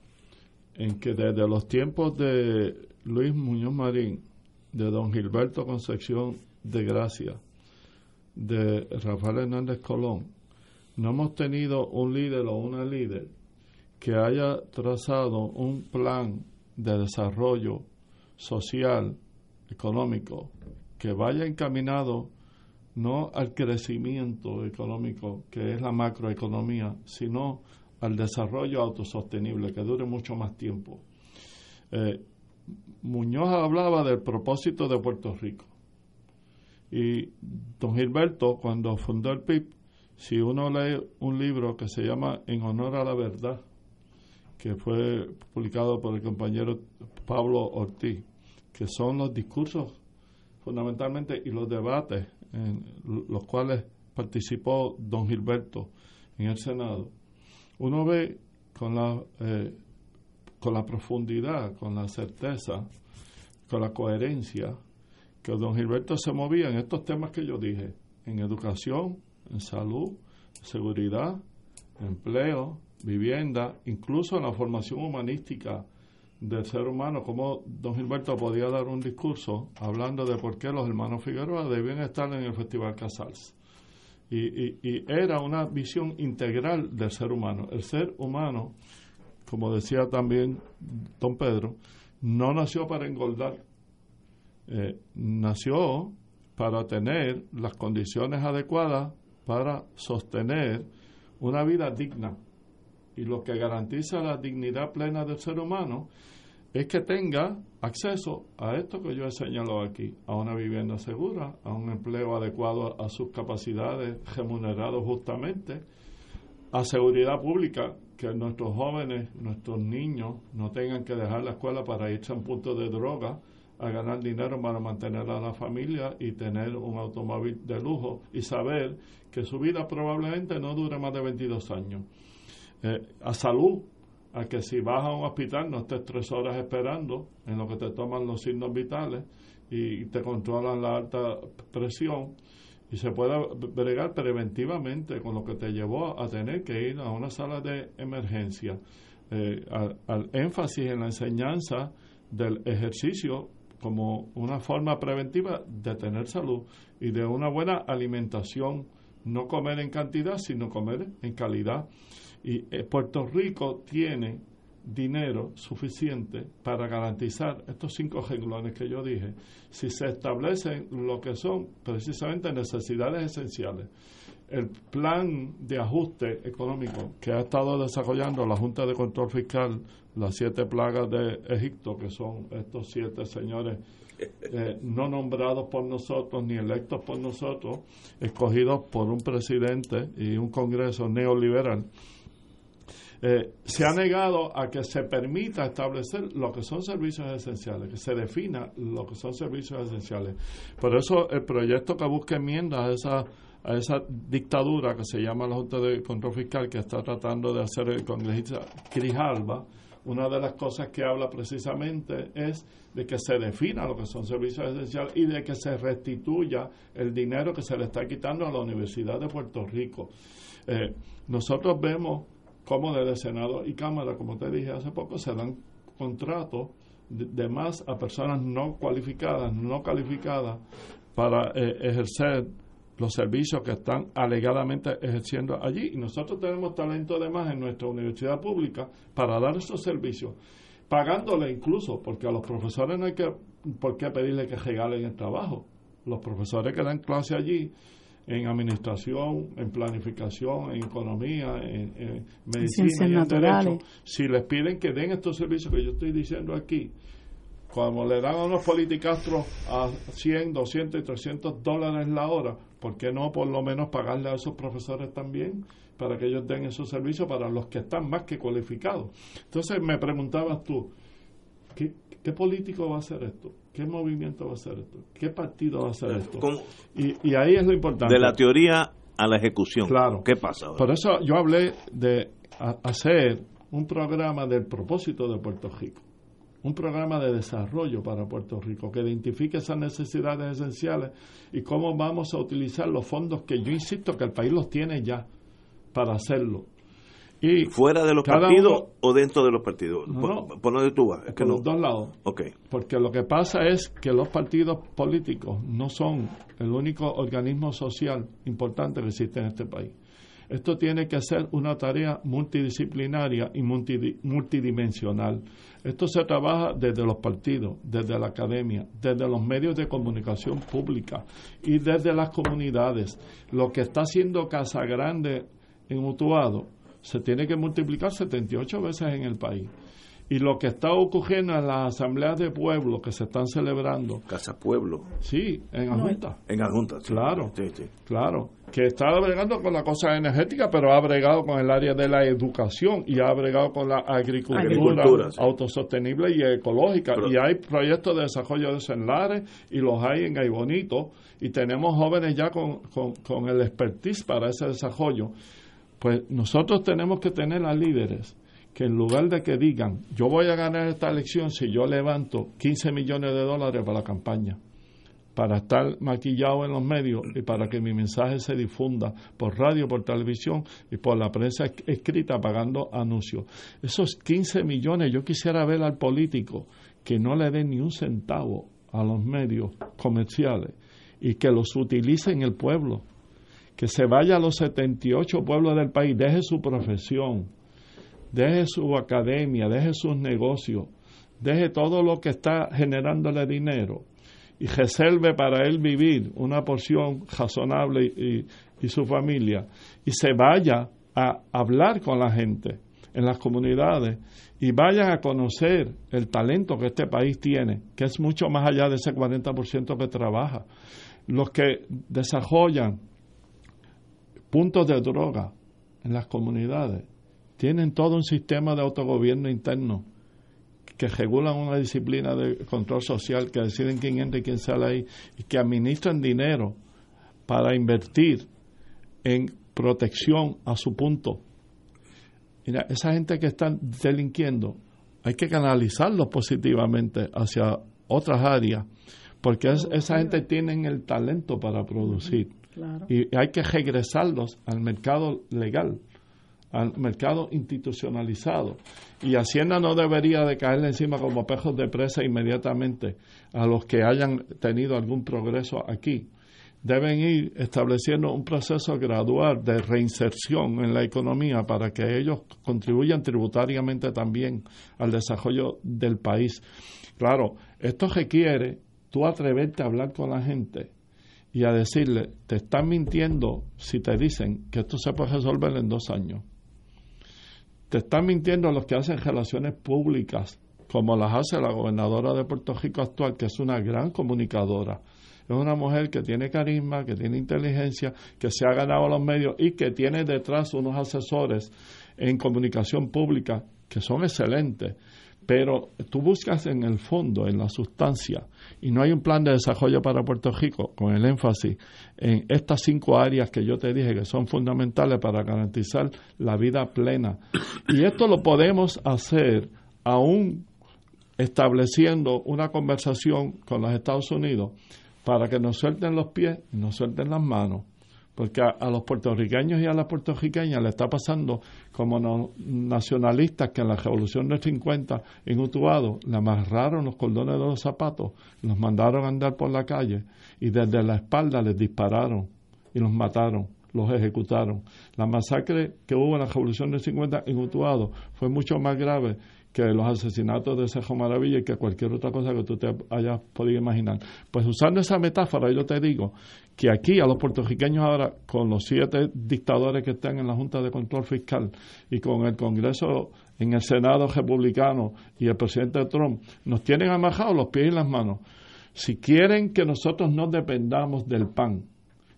en que desde los tiempos de Luis Muñoz Marín, de don Gilberto Concepción de Gracia, de Rafael Hernández Colón, no hemos tenido un líder o una líder que haya trazado un plan de desarrollo social, económico, que vaya encaminado no al crecimiento económico, que es la macroeconomía, sino al desarrollo autosostenible, que dure mucho más tiempo. Eh, Muñoz hablaba del propósito de Puerto Rico. Y don Gilberto, cuando fundó el PIB, si uno lee un libro que se llama En honor a la verdad, que fue publicado por el compañero Pablo Ortiz, que son los discursos fundamentalmente y los debates en los cuales participó don Gilberto en el Senado, uno ve con la, eh, con la profundidad, con la certeza, con la coherencia, que don Gilberto se movía en estos temas que yo dije, en educación, en salud, seguridad, empleo, vivienda, incluso en la formación humanística del ser humano, como don Gilberto podía dar un discurso hablando de por qué los hermanos Figueroa debían estar en el Festival Casals. Y, y, era una visión integral del ser humano. El ser humano, como decía también don Pedro, no nació para engordar, eh, nació para tener las condiciones adecuadas para sostener una vida digna. Y lo que garantiza la dignidad plena del ser humano es que tenga acceso a esto que yo he señalado aquí, a una vivienda segura, a un empleo adecuado a sus capacidades, remunerado justamente, a seguridad pública, que nuestros jóvenes, nuestros niños no tengan que dejar la escuela para irse a un punto de droga, a ganar dinero para mantener a la familia y tener un automóvil de lujo y saber que su vida probablemente no dure más de 22 años. Eh, a salud, a que si vas a un hospital no estés tres horas esperando en lo que te toman los signos vitales y te controlan la alta presión y se pueda bregar preventivamente con lo que te llevó a tener que ir a una sala de emergencia. Eh, al, énfasis en la enseñanza del ejercicio como una forma preventiva de tener salud y de una buena alimentación, no comer en cantidad, sino comer en calidad. Y eh, Puerto Rico tiene dinero suficiente para garantizar estos cinco renglones que yo dije, si se establecen lo que son precisamente necesidades esenciales. El plan de ajuste económico que ha estado desarrollando la Junta de Control Fiscal, las siete plagas de Egipto, que son estos siete señores eh, no nombrados por nosotros ni electos por nosotros, escogidos por un presidente y un Congreso neoliberal, eh, se ha negado a que se permita establecer lo que son servicios esenciales, que se defina lo que son servicios esenciales. Por eso el proyecto que busca enmiendas a esa, a esa dictadura que se llama la Junta de Control Fiscal que está tratando de hacer el congresista Crijalba, una de las cosas que habla precisamente es de que se defina lo que son servicios esenciales y de que se restituya el dinero que se le está quitando a la Universidad de Puerto Rico. Eh, nosotros vemos como desde Senado y Cámara, como te dije hace poco, se dan contratos de, más a personas no cualificadas, no calificadas para eh, ejercer los servicios que están alegadamente ejerciendo allí. Y nosotros tenemos talento de más en nuestra universidad pública para dar esos servicios, pagándole incluso, porque a los profesores no hay que, por qué pedirle que regalen el trabajo. Los profesores que dan clase allí en administración, en planificación, en economía, en, medicina y en derecho, si les piden que den estos servicios que yo estoy diciendo aquí, como le dan a unos politicastros a 100, 200 y 300 dólares la hora, ¿por qué no por lo menos pagarle a esos profesores también para que ellos den esos servicios para los que están más que cualificados? Entonces me preguntabas tú, ¿qué, qué político va a hacer esto? ¿Qué movimiento va a hacer esto? ¿Qué partido va a hacer esto? Y, y ahí es lo importante. De la teoría a la ejecución. Claro. ¿Qué pasa? Por eso yo hablé de hacer un programa del propósito de Puerto Rico un programa de desarrollo para Puerto Rico que identifique esas necesidades esenciales y cómo vamos a utilizar los fondos que yo insisto que el país los tiene ya para hacerlo. Y ¿Fuera de los partidos o dentro de los partidos? No, por, donde tú vas. por los dos lados. Okay. Porque lo que pasa es que los partidos políticos no son el único organismo social importante que existe en este país. Esto tiene que ser una tarea multidisciplinaria y multidimensional. Esto se trabaja desde los partidos, desde la academia, desde los medios de comunicación pública y desde las comunidades. Lo que está haciendo Casa Grande en Utuado se tiene que multiplicar 78 veces en el país. Y lo que está ocurriendo en las asambleas de pueblo que se están celebrando. Casa Pueblo. Sí, en Ajunta. En Ajunta, Claro, claro. Que está bregando con la cosa energética, pero ha bregado con el área de la educación y ha bregado con la agricultura, autosostenible y ecológica. y hay proyectos de desarrollo de Senlares y los hay en Gaibonito. Y tenemos jóvenes ya con, con, con el expertise para ese desarrollo. Pues nosotros tenemos que tener a líderes que en lugar de que digan, yo voy a ganar esta elección si yo levanto 15 millones de dólares para la campaña, para estar maquillado en los medios y para que mi mensaje se difunda por radio, por televisión y por la prensa escrita pagando anuncios. Esos 15 millones yo quisiera ver al político que no le dé ni un centavo a los medios comerciales y que los utilice en el pueblo, que se vaya a los 78 pueblos del país, deje su profesión, deje su academia, deje sus negocios, deje todo lo que está generándole dinero y reserve para él vivir una porción razonable y, y, su familia y se vaya a hablar con la gente en las comunidades y vayan a conocer el talento que este país tiene, que es mucho más allá de ese 40% que trabaja. Los que desarrollan puntos de droga en las comunidades, tienen todo un sistema de autogobierno interno que regulan una disciplina de control social, que deciden quién entra y quién sale ahí, y que administran dinero para invertir en protección a su punto. Esa gente que está delinquiendo, hay que canalizarlos positivamente hacia otras áreas, porque esa gente tiene el talento para producir. Y hay que regresarlos al mercado legal al mercado institucionalizado. Y Hacienda no debería de caerle encima como pejos de presa inmediatamente a los que hayan tenido algún progreso aquí. Deben ir estableciendo un proceso gradual de reinserción en la economía para que ellos contribuyan tributariamente también al desarrollo del país. Claro, esto requiere tú atreverte a hablar con la gente y a decirle, te están mintiendo si te dicen que esto se puede resolver en dos años. Te están mintiendo los que hacen relaciones públicas, como las hace la gobernadora de Puerto Rico actual, que es una gran comunicadora. Es una mujer que tiene carisma, que tiene inteligencia, que se ha ganado los medios y que tiene detrás unos asesores en comunicación pública que son excelentes. Pero tú buscas en el fondo, en la sustancia, y no hay un plan de desarrollo para Puerto Rico con el énfasis en estas cinco áreas que yo te dije que son fundamentales para garantizar la vida plena. Y esto lo podemos hacer aún estableciendo una conversación con los Estados Unidos para que nos suelten los pies y nos suelten las manos porque a, los puertorriqueños y a las puertorriqueñas le está pasando como los nacionalistas que en la revolución del 50 en Utuado le amarraron los cordones de los zapatos, los mandaron a andar por la calle y desde la espalda les dispararon y los mataron, los ejecutaron. La masacre que hubo en la revolución del 50 en Utuado fue mucho más grave que los asesinatos de Cejo Maravilla y que cualquier otra cosa que tú te hayas podido imaginar. Pues usando esa metáfora, yo te digo que aquí a los puertorriqueños ahora, con los siete dictadores que están en la Junta de Control Fiscal y con el Congreso en el Senado republicano y el presidente Trump, nos tienen amajados los pies y las manos. Si quieren que nosotros no dependamos del PAN,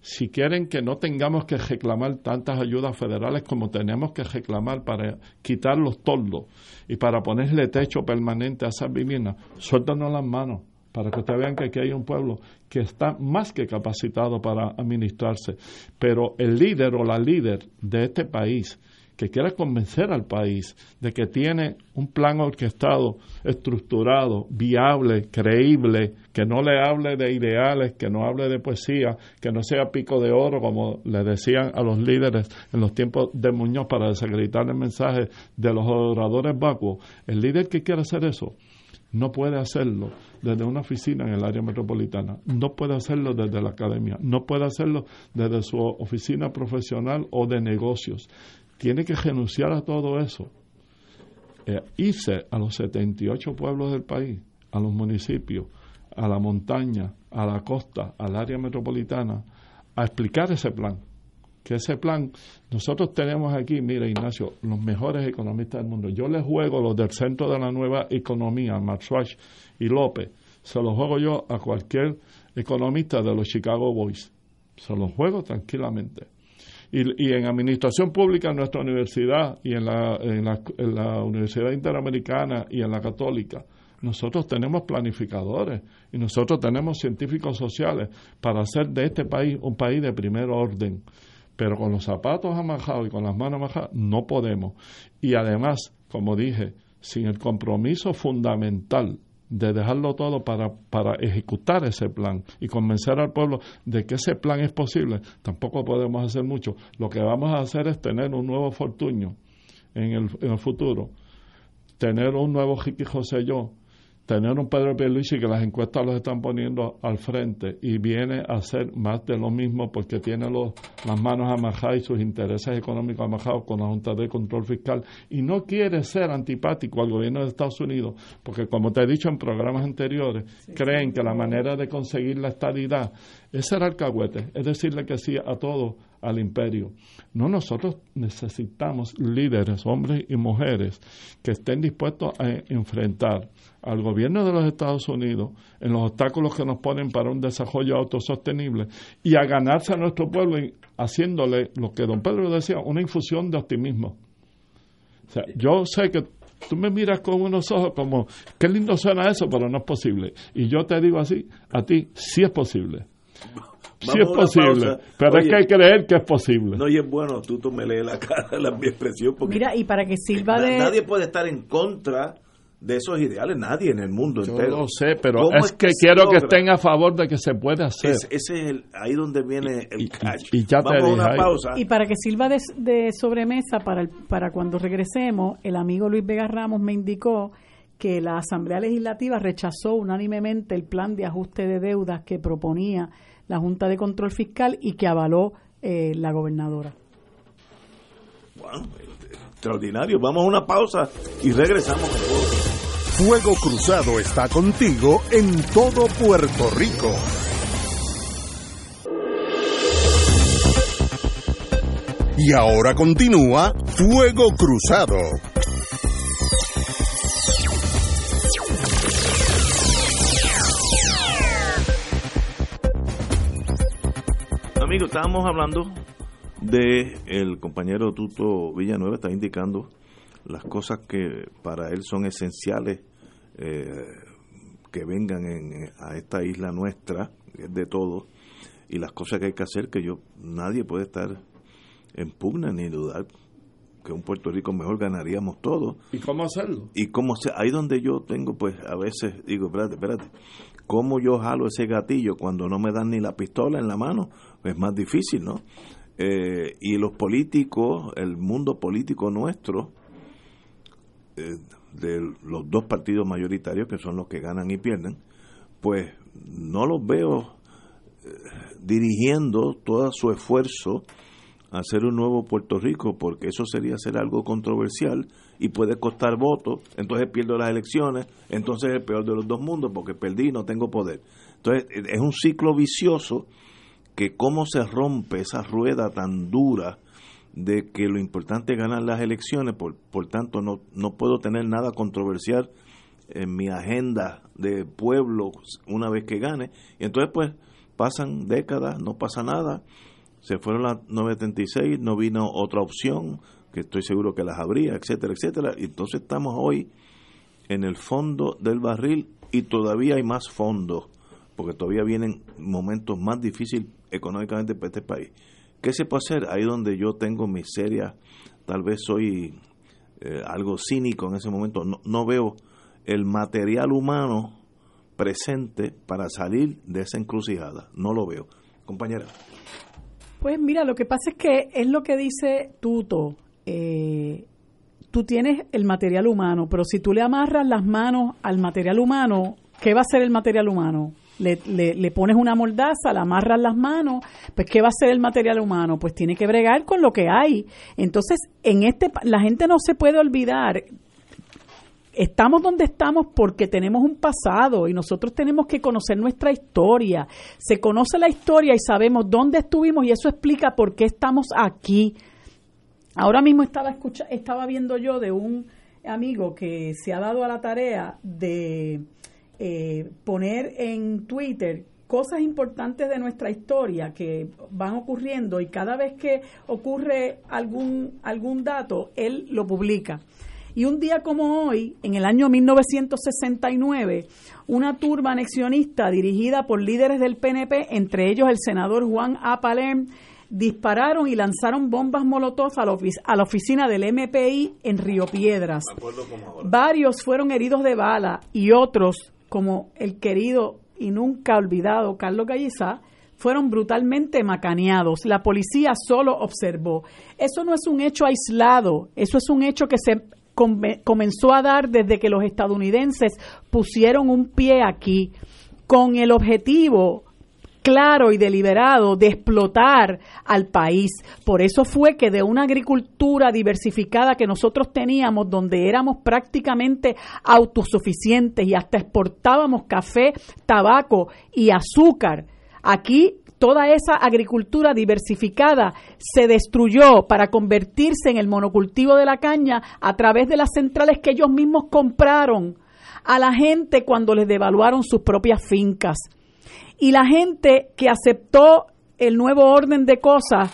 si quieren que no tengamos que reclamar tantas ayudas federales como tenemos que reclamar para quitar los toldos y para ponerle techo permanente a esas viviendas, suéltanos las manos para que ustedes vean que aquí hay un pueblo que está más que capacitado para administrarse. Pero el líder o la líder de este país que quiera convencer al país de que tiene un plan orquestado, estructurado, viable, creíble, que no le hable de ideales, que no hable de poesía, que no sea pico de oro, como le decían a los líderes en los tiempos de Muñoz para desacreditar el mensaje de los oradores vacuos. El líder que quiera hacer eso no puede hacerlo desde una oficina en el área metropolitana, no puede hacerlo desde la academia, no puede hacerlo desde su oficina profesional o de negocios tiene que renunciar a todo eso, eh, irse a los 78 pueblos del país, a los municipios, a la montaña, a la costa, al área metropolitana, a explicar ese plan. Que ese plan, nosotros tenemos aquí, mira Ignacio, los mejores economistas del mundo. Yo les juego los del Centro de la Nueva Economía, Marswatch y López. Se los juego yo a cualquier economista de los Chicago Boys. Se los juego tranquilamente y, en administración pública en nuestra universidad y en la, en la, Universidad Interamericana y en la Católica, nosotros tenemos planificadores y nosotros tenemos científicos sociales para hacer de este país un país de primer orden. Pero con los zapatos amajados y con las manos amajadas no podemos. Y además, como dije, sin el compromiso fundamental de dejarlo todo para, para ejecutar ese plan y convencer al pueblo de que ese plan es posible, tampoco podemos hacer mucho. Lo que vamos a hacer es tener un nuevo fortuño en el, en el futuro, tener un nuevo Jiqui José yo, tener un Pedro Pierluisi que las encuestas los están poniendo al frente y viene a hacer más de lo mismo porque tiene los, las manos amajadas y sus intereses económicos amajados con la Junta de Control Fiscal y no quiere ser antipático al gobierno de Estados Unidos porque como te he dicho en programas anteriores creen que la manera de conseguir la estabilidad es ser alcahuete, es decirle que sí a todo al imperio. No, nosotros necesitamos líderes, hombres y mujeres, que estén dispuestos a enfrentar al gobierno de los Estados Unidos en los obstáculos que nos ponen para un desarrollo autosostenible y a ganarse a nuestro pueblo haciéndole lo que don Pedro decía, una infusión de optimismo. O sea, yo sé que tú me miras con unos ojos como, qué lindo suena eso, pero no es posible. Y yo te digo así, a ti sí es posible. Sí es posible, pero es que hay que creer que es posible. No, y es bueno, tú, tú me lees la cara, la, mi expresión. Porque Mira, y para que sirva de... Nadie puede estar en contra de esos ideales, nadie en el mundo Yo entero. lo sé, pero es que, quiero que estén a favor de que se puede hacer. ese es el, ahí donde viene el catch. Y, ya Vamos a una pausa. Y para que sirva de, de sobremesa para, el, para cuando regresemos, el amigo Luis Vega Ramos me indicó que la Asamblea Legislativa rechazó unánimemente el plan de ajuste de deudas que proponía la Junta de Control Fiscal y que avaló eh, la gobernadora. Bueno, extraordinario. Vamos a una pausa y regresamos. Fuego Cruzado está contigo en todo Puerto Rico. Y ahora continúa Fuego Cruzado. Amigos, estábamos hablando de el compañero Tuto Villanueva, está indicando las cosas que para él son esenciales eh, que vengan a esta isla nuestra, es de todo, y las cosas que hay que hacer que yo nadie puede estar en pugna ni dudar que un Puerto Rico mejor ganaríamos todo. ¿Y cómo hacerlo? Y cómo se, ahí donde yo tengo, pues a veces digo, espérate, espérate, ¿cómo yo jalo ese gatillo cuando no me dan ni la pistola en la mano? Es más difícil, ¿no? Eh, y los políticos, el mundo político nuestro, eh, de los dos partidos mayoritarios, que son los que ganan y pierden, pues no los veo eh, dirigiendo todo su esfuerzo a hacer un nuevo Puerto Rico, porque eso sería ser algo controversial y puede costar votos, entonces pierdo las elecciones, entonces es el peor de los dos mundos porque perdí y no tengo poder. Entonces es un ciclo vicioso que cómo se rompe esa rueda tan dura de que lo importante es ganar las elecciones, por, por tanto no, no puedo tener nada controversial en mi agenda de pueblo una vez que gane. Y entonces pues pasan décadas, no pasa nada, se fueron las 936, no vino otra opción, que estoy seguro que las habría, etcétera, etcétera. Y entonces estamos hoy en el fondo del barril y todavía hay más fondos, porque todavía vienen momentos más difíciles económicamente para este país. ¿Qué se puede hacer? Ahí donde yo tengo mis serias, tal vez soy eh, algo cínico en ese momento, no, no veo el material humano presente para salir de esa encrucijada. No lo veo. Compañera. Pues mira, lo que pasa es que es lo que dice Tuto. Eh, tú tienes el material humano, pero si tú le amarras las manos al material humano, ¿qué va a ser el material humano? Le, le, pones una mordaza, le amarras las manos, pues ¿qué va a ser el material humano? Pues tiene que bregar con lo que hay. Entonces, en este, la gente no se puede olvidar estamos donde estamos porque tenemos un pasado y nosotros tenemos que conocer nuestra historia. Se conoce la historia y sabemos dónde estuvimos y eso explica por qué estamos aquí. Ahora mismo estaba escucha, estaba viendo yo de un amigo que se ha dado a la tarea de eh, poner en Twitter cosas importantes de nuestra historia que van ocurriendo y cada vez que ocurre algún algún dato él lo publica. Y un día como hoy, en el año 1969, una turba anexionista dirigida por líderes del PNP, entre ellos el senador Juan A. Palerm, dispararon y lanzaron bombas molotov a la, oficina del MPI en Río Piedras. Varios fueron heridos de bala y otros, como el querido y nunca olvidado Carlos Gallizá, fueron brutalmente macaneados. La policía solo observó. Eso no es un hecho aislado, eso es un hecho que se comenzó a dar desde que los estadounidenses pusieron un pie aquí con el objetivo claro y deliberado de explotar al país. Por eso fue que de una agricultura diversificada que nosotros teníamos, donde éramos prácticamente autosuficientes y hasta exportábamos café, tabaco y azúcar, aquí toda esa agricultura diversificada se destruyó para convertirse en el monocultivo de la caña a través de las centrales que ellos mismos compraron a la gente cuando les devaluaron sus propias fincas. Y la gente que aceptó el nuevo orden de cosas,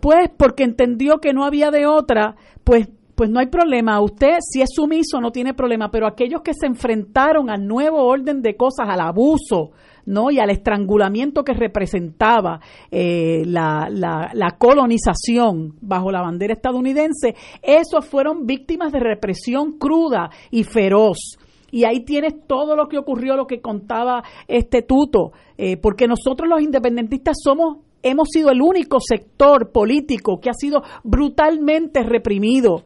pues porque entendió que no había de otra, pues pues no hay problema. Usted, si es sumiso, no tiene problema. Pero aquellos que se enfrentaron al nuevo orden de cosas, al abuso, ¿no? y al estrangulamiento que representaba eh, la, la, colonización bajo la bandera estadounidense, esos fueron víctimas de represión cruda y feroz. Y ahí tienes todo lo que ocurrió, lo que contaba este tuto, eh, porque nosotros los independentistas somos hemos sido el único sector político que ha sido brutalmente reprimido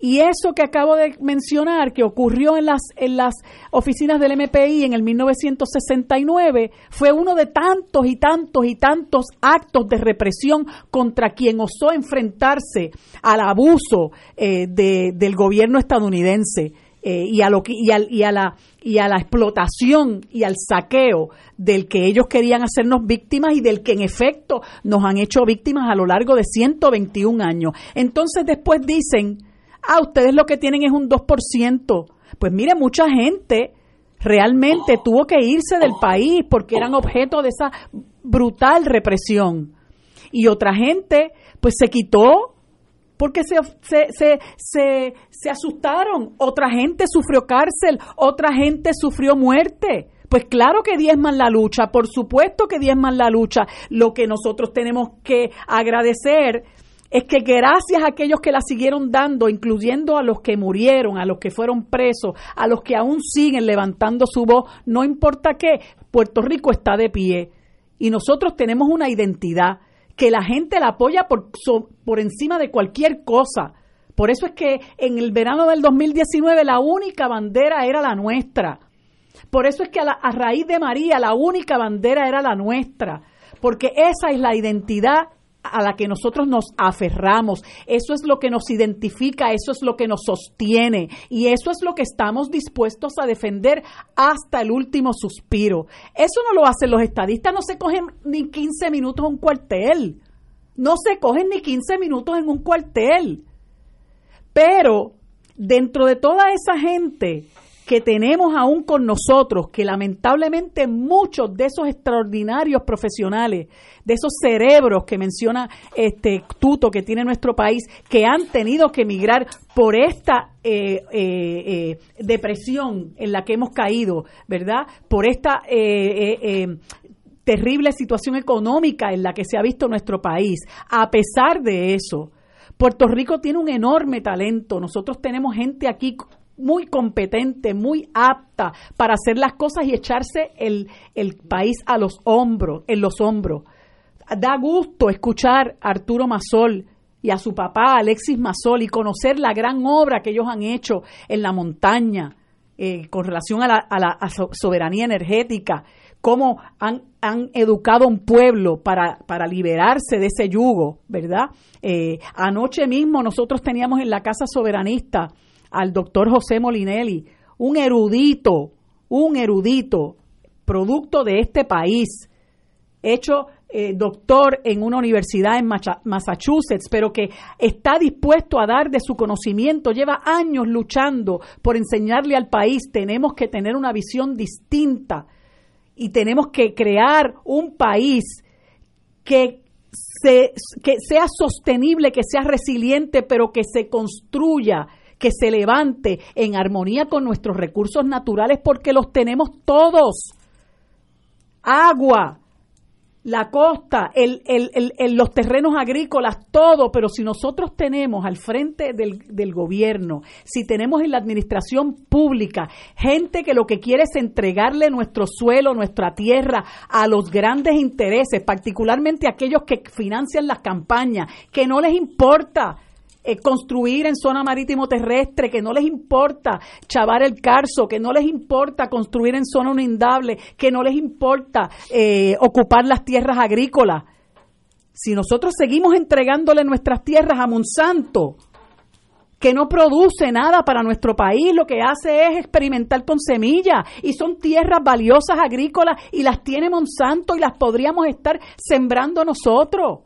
y eso que acabo de mencionar, que ocurrió en las, en las oficinas del MPI en el 1969, fue uno de tantos y tantos y tantos actos de represión contra quien osó enfrentarse al abuso eh, del gobierno estadounidense. Eh, y, a lo y, y, a la, y a la explotación y al saqueo del que ellos querían hacernos víctimas y del que en efecto nos han hecho víctimas a lo largo de 121 años. Entonces después dicen, ah, ustedes lo que tienen es un 2%. Pues mire, mucha gente realmente tuvo que irse del país porque eran objeto de esa brutal represión. Y otra gente, pues se quitó porque se, se, se, se, asustaron. Otra gente sufrió cárcel, otra gente sufrió muerte. Pues claro que diezman la lucha, por supuesto que diezman la lucha. Lo que nosotros tenemos que agradecer es que gracias a aquellos que la siguieron dando, incluyendo a los que murieron, a los que fueron presos, a los que aún siguen levantando su voz, no importa qué, Puerto Rico está de pie. Y nosotros tenemos una identidad que la gente la apoya por, por encima de cualquier cosa. Por eso es que en el verano del 2019 la única bandera era la nuestra. Por eso es que a, a raíz de María la única bandera era la nuestra. Porque esa es la identidad a la que nosotros nos aferramos, eso es lo que nos identifica, eso es lo que nos sostiene y eso es lo que estamos dispuestos a defender hasta el último suspiro. Eso no lo hacen los estadistas, no se cogen ni 15 minutos en un cuartel, no se cogen ni 15 minutos en un cuartel. Pero dentro de toda esa gente que tenemos aún con nosotros, que lamentablemente muchos de esos extraordinarios profesionales, de esos cerebros que menciona este Tuto que tiene nuestro país, que han tenido que emigrar por esta eh, eh, eh, depresión en la que hemos caído, ¿verdad? Por esta terrible situación económica en la que se ha visto nuestro país. A pesar de eso, Puerto Rico tiene un enorme talento. Nosotros tenemos gente aquí muy competente, muy apta para hacer las cosas y echarse el, el país a los hombros, en los hombros. Da gusto escuchar a Arturo Masol y a su papá Alexis Masol y conocer la gran obra que ellos han hecho en la montaña eh, con relación a la, a la soberanía energética, cómo han, han educado a un pueblo para, para, liberarse de ese yugo, ¿verdad? Eh, anoche mismo nosotros teníamos en la Casa Soberanista al doctor José Molinelli, un erudito, un erudito, producto de este país, hecho eh, doctor en una universidad en Massachusetts, pero que está dispuesto a dar de su conocimiento, lleva años luchando por enseñarle al país, tenemos que tener una visión distinta y tenemos que crear un país que, se, que sea sostenible, que sea resiliente, pero que se construya que se levante en armonía con nuestros recursos naturales porque los tenemos todos. Agua, la costa, el, el, los terrenos agrícolas, todo, pero si nosotros tenemos al frente del, del, gobierno, si tenemos en la administración pública gente que lo que quiere es entregarle nuestro suelo, nuestra tierra a los grandes intereses, particularmente aquellos que financian las campañas, que no les importa eh, construir en zona marítimo terrestre, que no les importa chavar el carso, que no les importa construir en zona inundable, que no les importa eh, ocupar las tierras agrícolas. Si nosotros seguimos entregándole nuestras tierras a Monsanto, que no produce nada para nuestro país, lo que hace es experimentar con semillas y son tierras valiosas agrícolas y las tiene Monsanto y las podríamos estar sembrando nosotros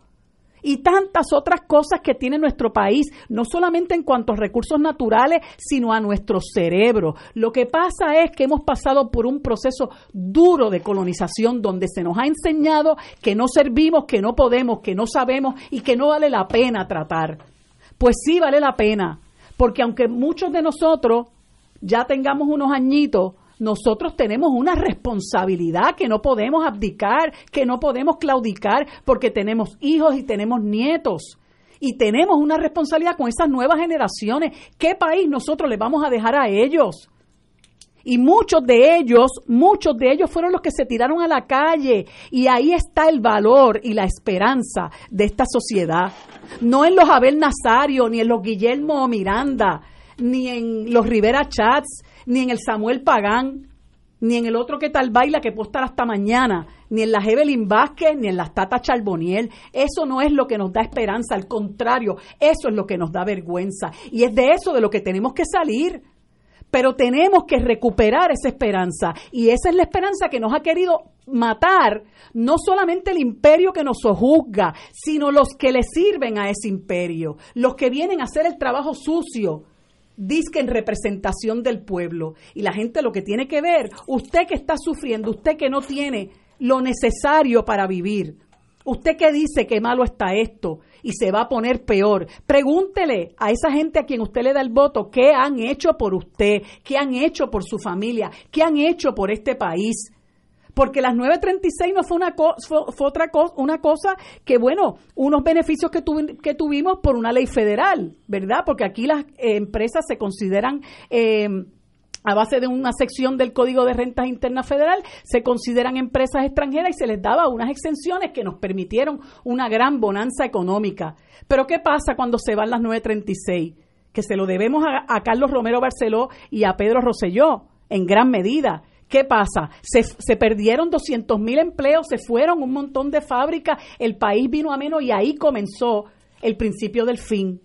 y tantas otras cosas que tiene nuestro país, no solamente en cuanto a recursos naturales, sino a nuestro cerebro. Lo que pasa es que hemos pasado por un proceso duro de colonización donde se nos ha enseñado que no servimos, que no podemos, que no sabemos y que no vale la pena tratar. Pues sí vale la pena, porque aunque muchos de nosotros ya tengamos unos añitos, nosotros tenemos una responsabilidad que no podemos abdicar, que no podemos claudicar, porque tenemos hijos y tenemos nietos. Y tenemos una responsabilidad con esas nuevas generaciones. ¿Qué país nosotros les vamos a dejar a ellos? Y muchos de ellos, muchos de ellos fueron los que se tiraron a la calle. Y ahí está el valor y la esperanza de esta sociedad. No en los Abel Nazario, ni en los Guillermo Miranda, ni en los Rivera Chats, ni en el Samuel Pagán, ni en el otro que tal baila que puede estar hasta mañana, ni en la Evelyn Vázquez, ni en las Tata Charboniel. Eso no es lo que nos da esperanza, al contrario, eso es lo que nos da vergüenza. Y es de eso de lo que tenemos que salir. Pero tenemos que recuperar esa esperanza. Y esa es la esperanza que nos ha querido matar no solamente el imperio que nos sojuzga, sino los que le sirven a ese imperio, los que vienen a hacer el trabajo sucio disque en representación del pueblo. Y la gente lo que tiene que ver, usted que está sufriendo, usted que no tiene lo necesario para vivir, usted que dice que malo está esto y se va a poner peor, pregúntele a esa gente a quien usted le da el voto qué han hecho por usted, qué han hecho por su familia, qué han hecho por este país porque las 936 no fue una fue, otra cosa, una cosa que bueno, unos beneficios que, que tuvimos por una ley federal, ¿verdad? Porque aquí las eh, empresas se consideran em, a base de una sección del Código de Rentas Internas Federal, se consideran empresas extranjeras y se les daba unas exenciones que nos permitieron una gran bonanza económica. Pero ¿qué pasa cuando se van las 936? Que se lo debemos a, a Carlos Romero Barceló y a Pedro Rosselló, en gran medida ¿Qué pasa? Se, se perdieron 200 mil empleos, se fueron un montón de fábricas, el país vino a menos y ahí comenzó el principio del fin.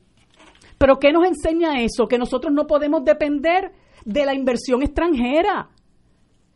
Pero ¿qué nos enseña eso? Que nosotros no podemos depender de la inversión extranjera.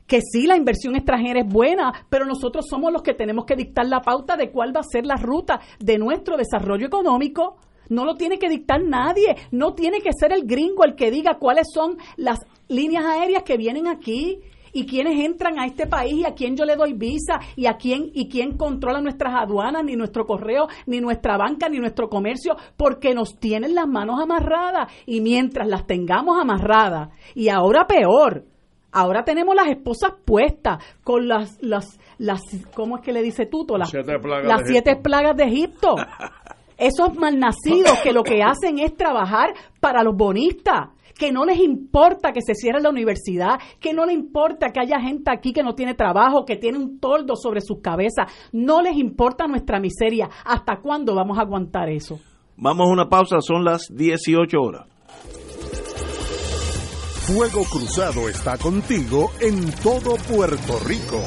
Que sí, la inversión extranjera es buena, pero nosotros somos los que tenemos que dictar la pauta de cuál va a ser la ruta de nuestro desarrollo económico. No lo tiene que dictar nadie, no tiene que ser el gringo el que diga cuáles son las líneas aéreas que vienen aquí y quiénes entran a este país y a quién yo le doy visa y a quién y quién controla nuestras aduanas, ni nuestro correo, ni nuestra banca, ni nuestro comercio, porque nos tienen las manos amarradas y mientras las tengamos amarradas y ahora peor, ahora tenemos las esposas puestas con las las las ¿cómo es que le dice Tuto? Las siete plagas las de siete Egipto. plagas de Egipto. Esos malnacidos que lo que hacen es trabajar para los bonistas, que no les importa que se cierre la universidad, que no les importa que haya gente aquí que no tiene trabajo, que tiene un toldo sobre sus cabezas, no les importa nuestra miseria. ¿Hasta cuándo vamos a aguantar eso? Vamos a una pausa, son las 18 horas. Fuego Cruzado está contigo en todo Puerto Rico.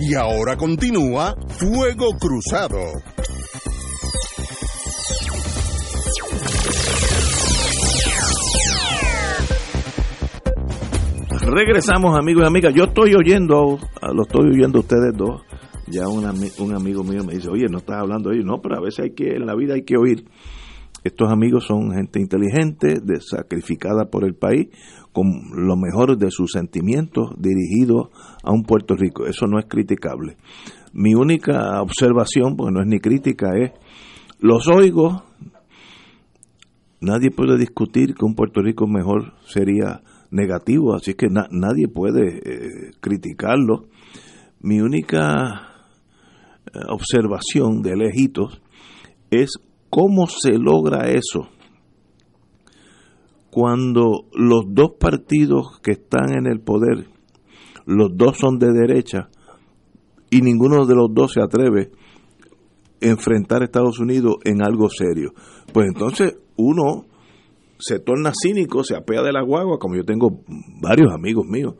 Y ahora continúa Fuego Cruzado. Regresamos, amigos y amigas. Yo estoy oyendo, a- lo estoy oyendo ustedes dos. Ya un, ami- un amigo mío me dice, oye, no estás hablando de ellos. No, pero a veces hay que, en la vida hay que oír. Estos amigos son gente inteligente, sacrificada por el país, con lo mejor de sus sentimientos dirigidos a un Puerto Rico. Eso no es criticable. Mi única observación, porque no es ni crítica, es, los oigo, nadie puede discutir que un Puerto Rico mejor sería negativo, así que na- nadie puede eh, criticarlo. Mi única eh, observación de lejitos es cómo se logra eso cuando los dos partidos que están en el poder, los dos son de derecha y ninguno de los dos se atreve enfrentar a Estados Unidos en algo serio. Pues entonces uno se torna cínico, se apea de la guagua, como yo tengo varios amigos míos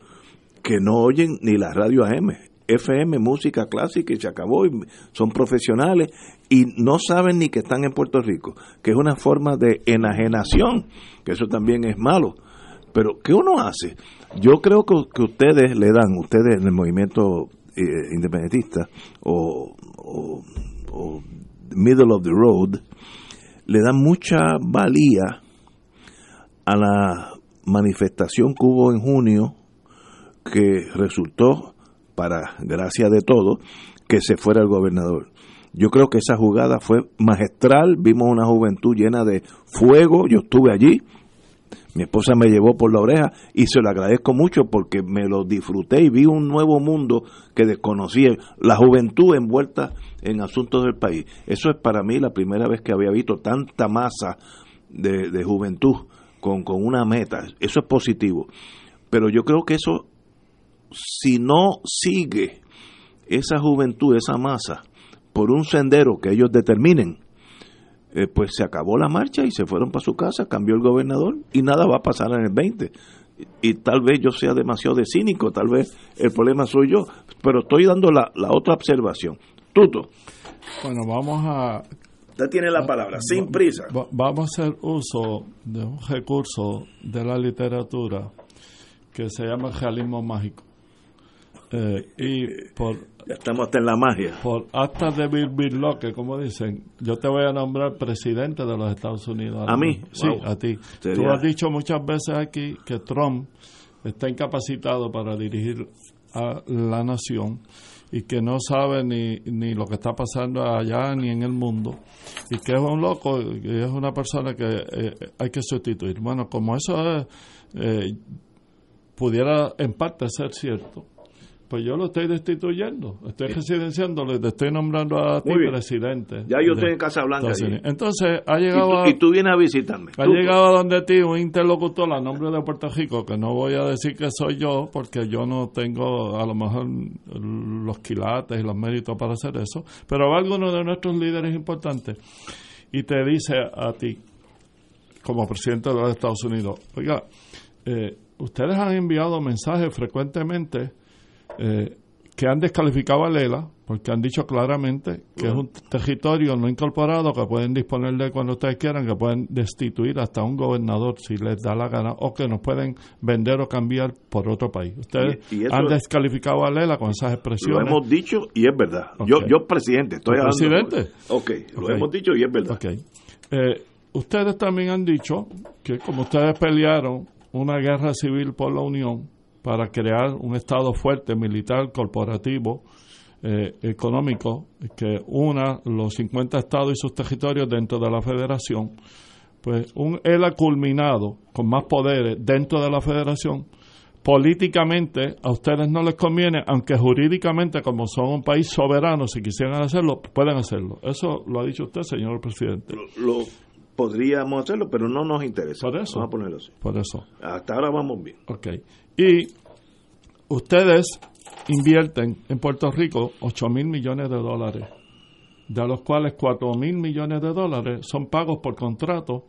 que no oyen ni la radio AM, FM, música clásica y se acabó, y son profesionales y no saben ni que están en Puerto Rico, que es una forma de enajenación, que eso también es malo. Pero, ¿qué uno hace? Yo creo que, que ustedes le dan, ustedes en el movimiento eh, independentista o, o- o middle of the road, le dan mucha valía a la manifestación que hubo en junio que resultó, para gracia de todo, que se fuera el gobernador. Yo creo que esa jugada fue magistral, vimos una juventud llena de fuego, yo estuve allí, mi esposa me llevó por la oreja y se lo agradezco mucho porque me lo disfruté y vi un nuevo mundo que desconocía, la juventud envuelta en asuntos del país. Eso es para mí la primera vez que había visto tanta masa de, de juventud con, con una meta. Eso es positivo. Pero yo creo que eso, si no sigue esa juventud, esa masa, por un sendero que ellos determinen, eh, pues se acabó la marcha y se fueron para su casa, cambió el gobernador y nada va a pasar en el 20. Y, y tal vez yo sea demasiado de cínico, tal vez el problema soy yo, pero estoy dando la, la otra observación. Tuto, Bueno, vamos a usted tiene la palabra, sin prisa. Va- vamos a hacer uso de un recurso de la literatura que se llama realismo mágico. Eh, y por, Ya estamos hasta en la magia. por actas de birloque, como dicen, yo te voy a nombrar presidente de los Estados Unidos. ¿A mí? Sí, Wow. a ti. Sería- Tú has dicho muchas veces aquí que Trump está incapacitado para dirigir a la nación y que no sabe ni, ni lo que está pasando allá ni en el mundo y que es un loco y es una persona que eh, hay que sustituir. Bueno, como eso es, eh, pudiera en parte ser cierto, pues yo lo estoy destituyendo, estoy residenciándolo y te estoy nombrando a ti presidente. Ya yo estoy en Casa Blanca Estados allí. Entonces, ha Y llegado tú, y tú vienes a visitarme. Ha llegado a donde ti un interlocutor a nombre de Puerto Rico, que no voy a decir que soy yo, porque yo no tengo a lo mejor los quilates y los méritos para hacer eso, pero va alguno de nuestros líderes importantes y te dice a ti, como presidente de los Estados Unidos. Oiga, eh, ustedes han enviado mensajes frecuentemente eh, que han descalificado a Lela porque han dicho claramente que es un territorio no incorporado que pueden disponer de cuando ustedes quieran, que pueden destituir hasta un gobernador si les da la gana o que nos pueden vender o cambiar por otro país. Ustedes han descalificado a Lela con esas expresiones. Lo hemos dicho y es verdad. Yo, yo presidente, estoy hablando. Presidente. Ok, lo hemos dicho y es verdad. Okay. Eh, ustedes también han dicho que como ustedes pelearon una guerra civil por la Unión para crear un Estado fuerte, militar, corporativo, eh, económico, que una los 50 estados y sus territorios dentro de la federación, pues un, él ha culminado con más poderes dentro de la federación. Políticamente a ustedes no les conviene, aunque jurídicamente, como son un país soberano, si quisieran hacerlo, pueden hacerlo. Eso lo ha dicho usted, señor presidente. Lo, podríamos hacerlo, pero no nos interesa. Por eso. Vamos a ponerlo así. Por eso. Hasta ahora vamos bien. Ok. Y ustedes invierten en Puerto Rico 8 mil millones de dólares, de los cuales 4 mil millones de dólares son pagos por contrato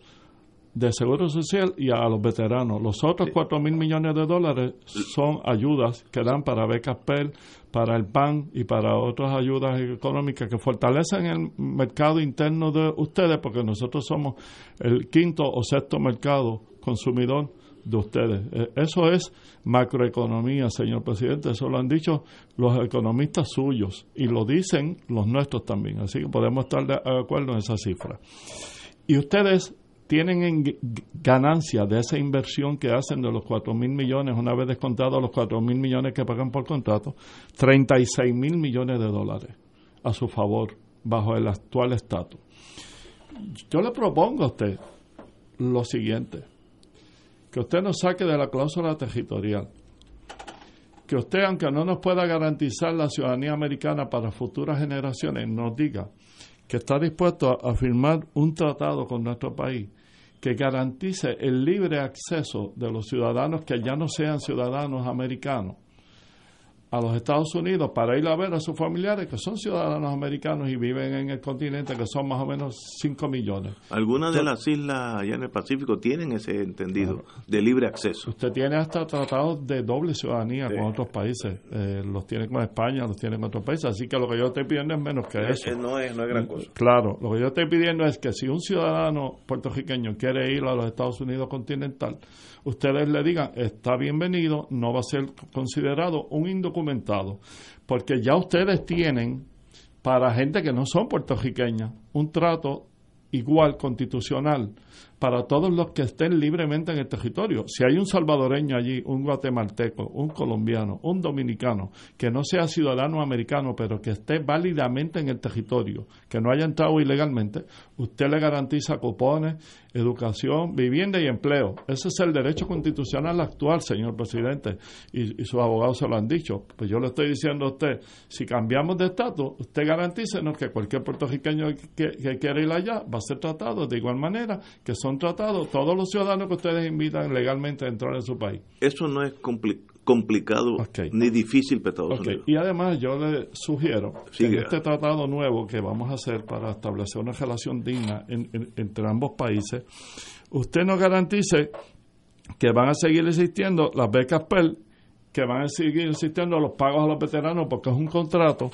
de seguro social y a los veteranos. Los otros 4 mil millones de dólares son ayudas que dan para becas PEL, para el PAN y para otras ayudas económicas que fortalecen el mercado interno de ustedes, porque nosotros somos el quinto o sexto mercado consumidor de ustedes. E, eso es macroeconomía, señor presidente. Eso lo han dicho los economistas suyos y lo dicen los nuestros también. Así que podemos estar de acuerdo en esa cifra. Y ustedes tienen en ganancia de esa inversión que hacen de los 4 mil millones, una vez descontados los 4 mil millones que pagan por contrato, 36 mil millones de dólares a su favor bajo el actual estatus. Yo le propongo a usted lo siguiente que usted nos saque de la cláusula territorial, que usted, aunque no nos pueda garantizar la ciudadanía americana para futuras generaciones, nos diga que está dispuesto a, firmar un tratado con nuestro país que garantice el libre acceso de los ciudadanos que ya no sean ciudadanos americanos a los Estados Unidos para ir a ver a sus familiares que son ciudadanos americanos y viven en el continente, que son más o menos 5 millones. Algunas de las islas allá en el Pacífico tienen ese entendido de libre acceso. Usted tiene hasta tratados de doble ciudadanía con otros países. Eh, los tiene con España, los tiene con otros países. Así que lo que yo estoy pidiendo es menos que eso. No es, no es gran cosa. Claro, lo que yo estoy pidiendo es que si un ciudadano puertorriqueño quiere ir a los Estados Unidos continental, ustedes le digan, está bienvenido, no va a ser considerado un indocumentado, porque ya ustedes tienen para gente que no son puertorriqueñas un trato igual constitucional para todos los que estén libremente en el territorio. Si hay un salvadoreño allí, un guatemalteco, un colombiano, un dominicano, que no sea ciudadano americano, pero que esté válidamente en el territorio, que no haya entrado ilegalmente, usted le garantiza cupones, educación, vivienda y empleo. Ese es el derecho constitucional actual, señor presidente, y, sus abogados se lo han dicho. Pues yo le estoy diciendo a usted, si cambiamos de estatus, usted garantícenos que cualquier puertorriqueño que, que quiera ir allá va a ser tratado de igual manera que son tratados todos los ciudadanos que ustedes invitan legalmente a entrar en su país. Eso no es complicado ni difícil para Estados Y además yo le sugiero que en este tratado nuevo que vamos a hacer para establecer una relación digna entre ambos países, usted nos garantice que van a seguir existiendo las becas PEL, que van a seguir existiendo los pagos a los veteranos porque es un contrato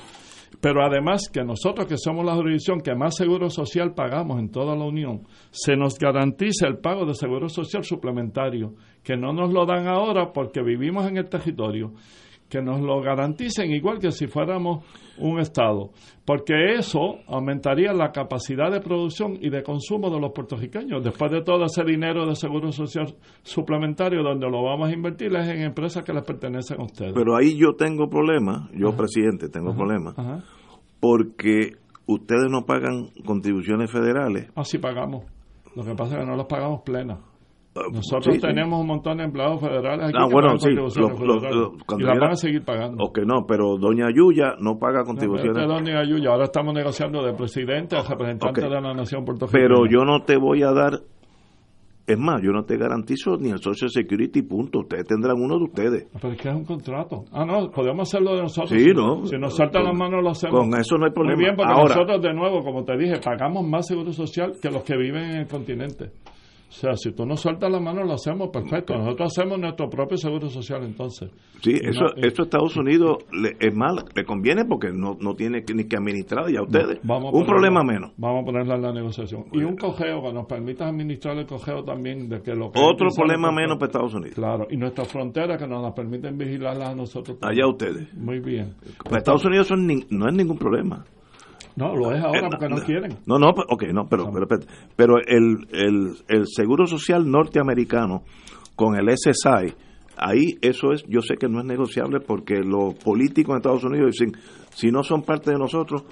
pero además que nosotros, que somos la jurisdicción que más seguro social pagamos en toda la Unión, se nos garantice el pago de seguro social suplementario, que no nos lo dan ahora porque vivimos en el territorio que nos lo garanticen igual que si fuéramos un Estado, porque eso aumentaría la capacidad de producción y de consumo de los puertorriqueños. Después de todo ese dinero de seguro social suplementario, donde lo vamos a invertir es en empresas que les pertenecen a ustedes. Pero ahí yo tengo problemas, yo presidente tengo problemas, porque ustedes no pagan contribuciones federales. Así ah, pagamos. Lo que pasa es que no las pagamos plenas. Nosotros tenemos un montón de empleados federales aquí ah, que bueno, sí, y las van a seguir pagando. O que no, pero doña Yuya no paga contribuciones. No, doña Yuya, ahora estamos negociando de presidente a representante de la nación puertorriqueña. Pero yo no te voy a dar, es más, yo no te garantizo ni el Social Security, punto. Ustedes tendrán uno de ustedes. Pero es que es un contrato. Ah, no, podemos hacerlo de nosotros. Sí, no. Si nos saltan las manos, lo hacemos. Con eso no hay problema. Muy bien, porque nosotros, de nuevo, como te dije, pagamos más seguro social que los que viven en el continente O sea, si tú no sueltas la mano, lo hacemos perfecto. Nosotros hacemos nuestro propio seguro social entonces. Sí, eso, eso a Estados Unidos le, es mal, le conviene porque no, no tiene ni que administrar ya ustedes. un problema menos. Vamos a ponerla en la negociación. Y un cojeo que nos permita administrar el cojeo también de que lo que Otro problema menos para Estados Unidos. Claro, y nuestras fronteras que nos las permiten vigilarlas a nosotros. Allá ustedes. Muy bien. Para Estados Unidos no es ningún problema. No, lo es ahora eh, porque no, quieren. No, no, ok, no, pero, pero, pero el, el, el Seguro Social norteamericano con el SSI, ahí eso es, yo sé que no es negociable porque los políticos en Estados Unidos dicen, si no son parte de nosotros,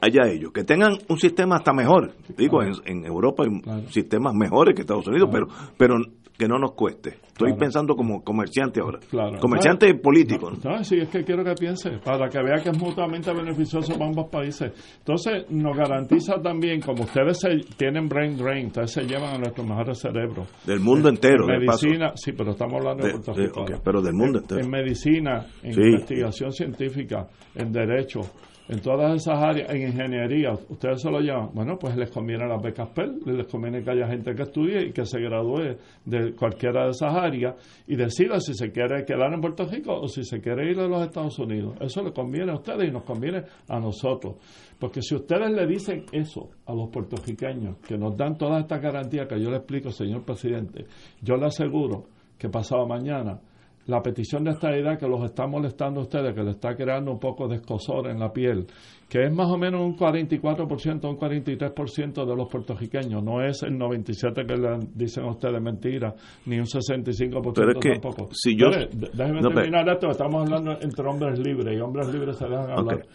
allá ellos, que tengan un sistema hasta mejor. Digo, en, en Europa hay sistemas mejores que Estados Unidos, pero pero que no nos cueste. Estoy pensando como comerciante ahora. Comerciante político. ¿no? sí, es que quiero que piense, para que vea que es mutuamente beneficioso para ambos países. Entonces, nos garantiza también, como ustedes tienen brain drain, ustedes se llevan a nuestros mejores cerebros. Del mundo entero, en medicina, sí, pero estamos hablando de, Puerto Rico. pero del mundo entero. En medicina, en investigación científica, en derecho, en todas esas áreas, en ingeniería, ustedes se lo llaman, bueno, pues les conviene las becas PEL, les conviene que haya gente que estudie y que se gradúe de cualquiera de esas áreas y decida si se quiere quedar en Puerto Rico o si se quiere ir a los Estados Unidos. Eso les conviene a ustedes y nos conviene a nosotros. Porque si ustedes le dicen eso a los puertorriqueños, que nos dan todas estas garantías que yo le explico, señor presidente, yo le aseguro que pasado mañana la petición de esta idea que los está molestando a ustedes, que le está creando un poco de escosor en la piel, que es más o menos un 44%, un 43% de los puertorriqueños, no es el 97% que le dicen a ustedes mentira, ni un 65% Pero es que tampoco. Si yo, déjeme terminar esto, estamos hablando entre hombres libres y hombres libres se dejan hablar.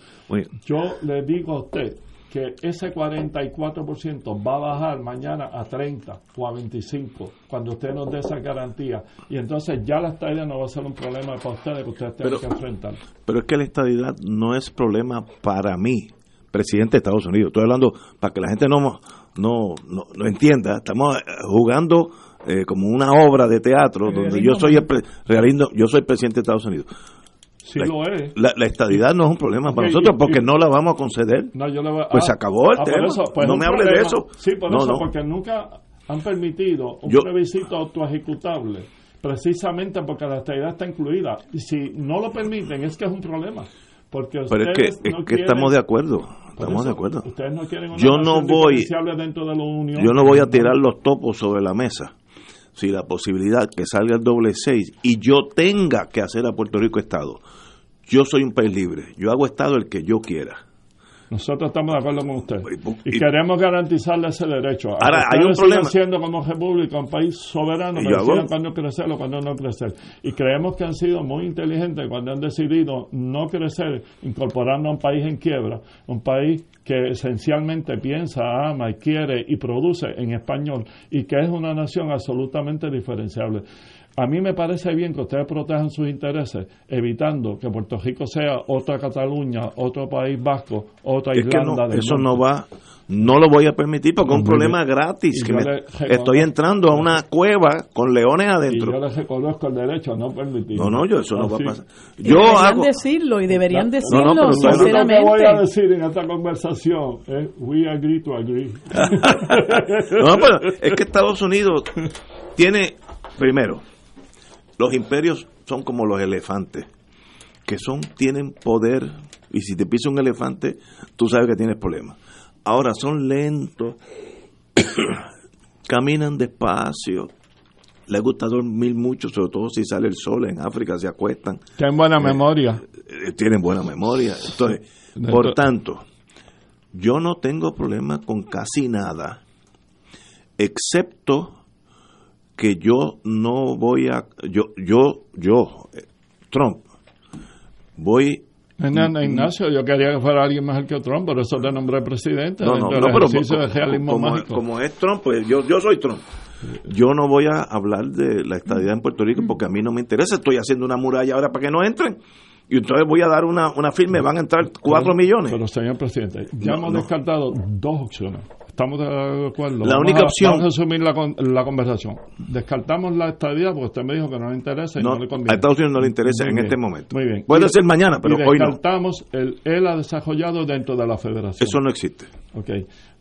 Yo le digo a usted que ese 44% va a bajar mañana a 30 o a 25 cuando usted nos dé esa garantía. Y entonces ya la estadidad no va a ser un problema para ustedes que ustedes tengan que enfrentar. Pero es que la estadidad no es problema para mí, presidente de Estados Unidos. Estoy hablando para que la gente no, no, no, entienda. Estamos jugando eh, como una obra de teatro donde yo soy el yo soy presidente de Estados Unidos la, estadidad no es un problema para nosotros porque no la vamos a conceder. pues se ah, acabó el ah, tema. Pues no me hable de eso. Sí, por eso, porque nunca han permitido un plebiscito autoejecutable precisamente porque la estadidad está incluida. Y si no lo permiten, es que es un problema. Porque Pero es que, es que estamos de acuerdo. Estamos de acuerdo. No yo no voy, dentro de la Unión. Yo no voy a tirar los topos sobre la mesa si la posibilidad que salga el doble seis y yo tenga que hacer a Puerto Rico Estado. Yo soy un país libre, yo hago Estado el que yo quiera. Nosotros estamos de acuerdo con usted. Y, queremos garantizarle ese derecho. Ahora, hay un problema. siendo como república un país soberano, pero cuando crecer o cuando no crecer. Y creemos que han sido muy inteligentes cuando han decidido no crecer, incorporando a un país en quiebra, un país que esencialmente piensa, ama y quiere y produce en español y que es una nación absolutamente diferenciable. A mí me parece bien que ustedes protejan sus intereses, evitando que Puerto Rico sea otra Cataluña, otro país vasco, otra Irlanda. eso no va, no lo voy a permitir porque es un problema gratis. Que estoy entrando a una cueva con leones adentro. Y yo les reconozco el derecho a no permitir. No, no, yo eso no va a pasar. Yo deberían decirlo y deberían decirlo no, sinceramente. Lo que voy a decir en esta conversación es we agree to agree. no, pero es que Estados Unidos tiene, primero, los imperios son como los elefantes, que son tienen poder y si te pisa un elefante, tú sabes que tienes problemas. Ahora son lentos, caminan despacio, les gusta dormir mucho, sobre todo si sale el sol en África, se acuestan. Tienen buena eh, memoria. Eh, tienen buena memoria. Entonces, por tanto, yo no tengo problema con casi nada, excepto que yo no voy a yo yo yo Trump voy Ignacio, yo quería que fuera alguien mejor que Trump, por eso le nombré presidente. No, no, no pero como, como, es Trump, pues yo, yo soy Trump. Yo no voy a hablar de la estadidad en Puerto Rico porque a mí no me interesa. Estoy haciendo una muralla ahora para que no entren. Y entonces voy a dar una, una firma y van a entrar cuatro millones. Pero, señor presidente, ya hemos descartado dos opciones. Estamos de acuerdo. La única opción. Vamos a asumir la, la, conversación. Descartamos la estadía porque usted me dijo que no le interesa y no, le conviene. A Estados Unidos no le interesa en este momento. Muy bien. Puede ser mañana, pero hoy no. Descartamos el él ha desarrollado dentro de la federación. Eso no existe. Ok.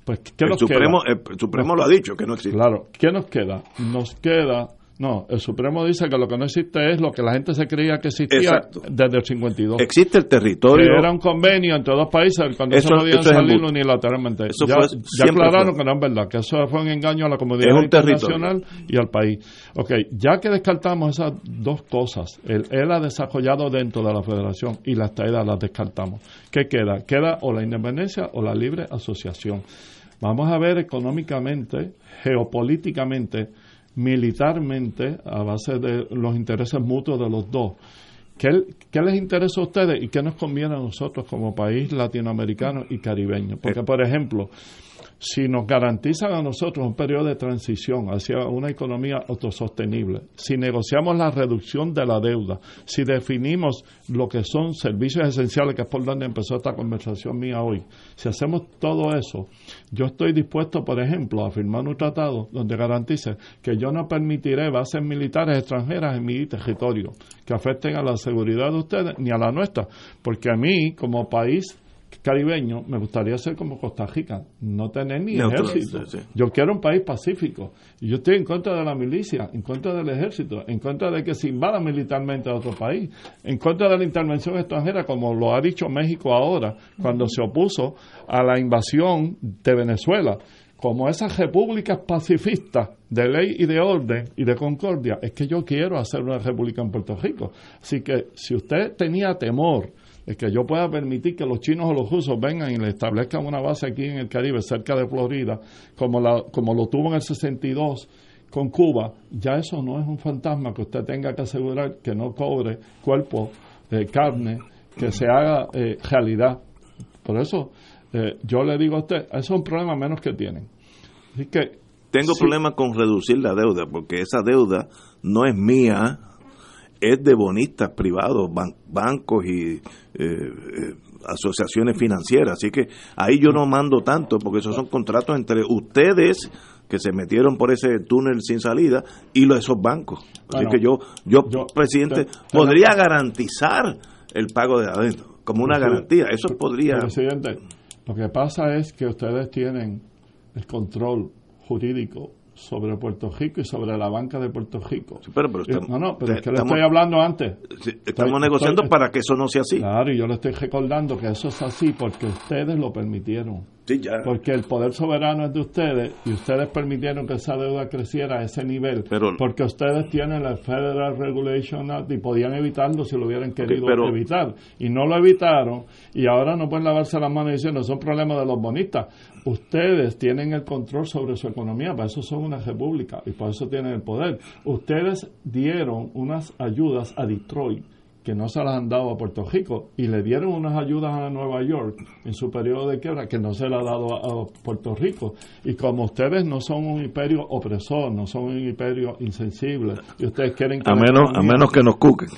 Pues, ¿qué el, nos Supremo, queda? el Supremo lo ha dicho, que no existe. Claro, ¿qué nos queda? Nos queda no, el Supremo dice que lo que no existe es lo que la gente se creía que existía Exacto. desde el 52. Existe el que territorio. era un convenio entre dos países cuando Eso- se podían es salir unilateralmente. Eso ya fue- ya aclararon fue. que no es verdad, que eso fue un engaño a la comunidad internacional y al país. Ok, ya que descartamos esas dos cosas, el ELA desarrollado dentro de la federación y la estadidad las descartamos. ¿Qué queda? Queda o la independencia o la libre asociación. Vamos a ver económicamente, geopolíticamente, militarmente, a base de los intereses mutuos de los dos. ¿Qué, qué les interesa a ustedes y qué nos conviene a nosotros como país latinoamericano y caribeño? Porque, por ejemplo, si nos garantizan a nosotros un periodo de transición hacia una economía autosostenible, si negociamos la reducción de la deuda, si definimos lo que son servicios esenciales, que es por donde empezó esta conversación mía hoy, si hacemos todo eso, yo estoy dispuesto, por ejemplo, a firmar un tratado donde garantice que yo no permitiré bases militares extranjeras en mi territorio que afecten a la seguridad de ustedes ni a la nuestra, porque a mí, como país caribeño, me gustaría ser como Costa Rica, no tener ni ejército. sí, sí. Yo quiero un país pacífico. Y yo estoy en contra de la milicia, en contra del ejército, en contra de que se invada militarmente a otro país, en contra de la intervención extranjera, como lo ha dicho México ahora, cuando se opuso a la invasión de Venezuela. Como esas repúblicas pacifistas de ley y de orden y de concordia, es que yo quiero hacer una república en Puerto Rico. Así que si usted tenía temor de que yo pueda permitir que los chinos o los rusos vengan y le establezcan una base aquí en el Caribe, cerca de Florida, como, la, como lo tuvo en el 62 con Cuba, ya eso no es un fantasma que usted tenga que asegurar que no cobre cuerpo, eh, carne, que se haga eh, realidad. Por eso eh, yo le digo a usted, eso es un problema menos que tienen. Así que Tengo Sí. problemas con reducir la deuda, porque esa deuda no es mía, es de bonistas privados, ban- bancos y eh, eh, asociaciones financieras. Así que ahí yo no mando tanto, porque esos son contratos entre ustedes que se metieron por ese túnel sin salida y los, esos bancos. Así Bueno, que yo, yo, yo- presidente, te- te- podría garantizar el pago de adentro, como una garantía. Eso podría... Presidente, lo que pasa es que ustedes tienen el control jurídico sobre Puerto Rico y sobre la banca de Puerto Rico. Sí, pero- pero Eh, estamos- no, no, pero es que le estamos- estoy hablando antes. Sí, Estamos Estoy- negociando estoy- para que eso no sea así. Claro, y yo le estoy recordando que eso es así porque ustedes lo permitieron. Sí, ya. Porque el poder soberano es de ustedes y ustedes permitieron que esa deuda creciera a ese nivel. Pero- porque ustedes tienen el Federal Regulation Act y podían evitarlo si lo hubieran querido pero- evitar. Y no lo evitaron y ahora no pueden lavarse las manos diciendo es un problema de los bonistas. Ustedes tienen el control sobre su economía, para eso son una república y por eso tienen el poder. Ustedes dieron unas ayudas a Detroit que no se las han dado a Puerto Rico y le dieron unas ayudas a Nueva York en su periodo de quiebra que no se le ha dado a, a Puerto Rico y como ustedes no son un imperio opresor no son un imperio insensible y ustedes quieren que A menos, a menos que nos cuquen.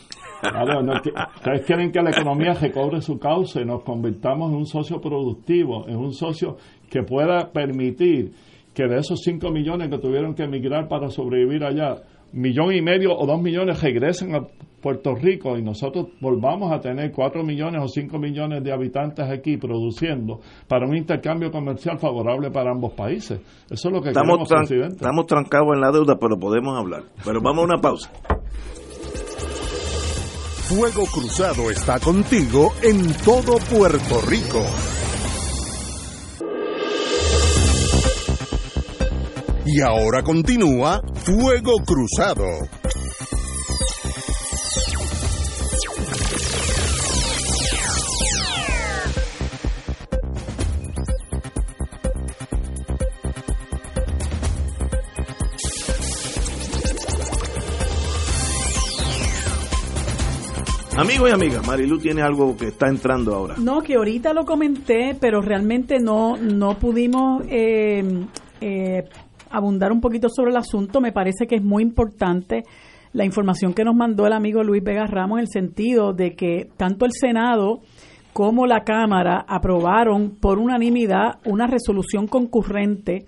Claro, no, que- ustedes quieren que la economía recobre su cauce y nos convirtamos en un socio productivo, en un socio que pueda permitir que de esos 5 millones que tuvieron que emigrar para sobrevivir allá, millón y medio o dos millones regresen a Puerto Rico y nosotros volvamos a tener 4 millones o 5 millones de habitantes aquí produciendo para un intercambio comercial favorable para ambos países. Eso es lo que Estamos, queremos, tran- presidente. estamos trancados en la deuda, pero podemos hablar. Pero vamos a una pausa. Fuego Cruzado está contigo en todo Puerto Rico. Y ahora continúa Fuego Cruzado. Amigos y amigas, Marilu tiene algo que está entrando ahora. No, que ahorita lo comenté, pero realmente no, no pudimos eh, eh, abundar un poquito sobre el asunto. Me parece que es muy importante la información que nos mandó el amigo Luis Vega Ramos en el sentido de que tanto el Senado como la Cámara aprobaron por unanimidad una resolución concurrente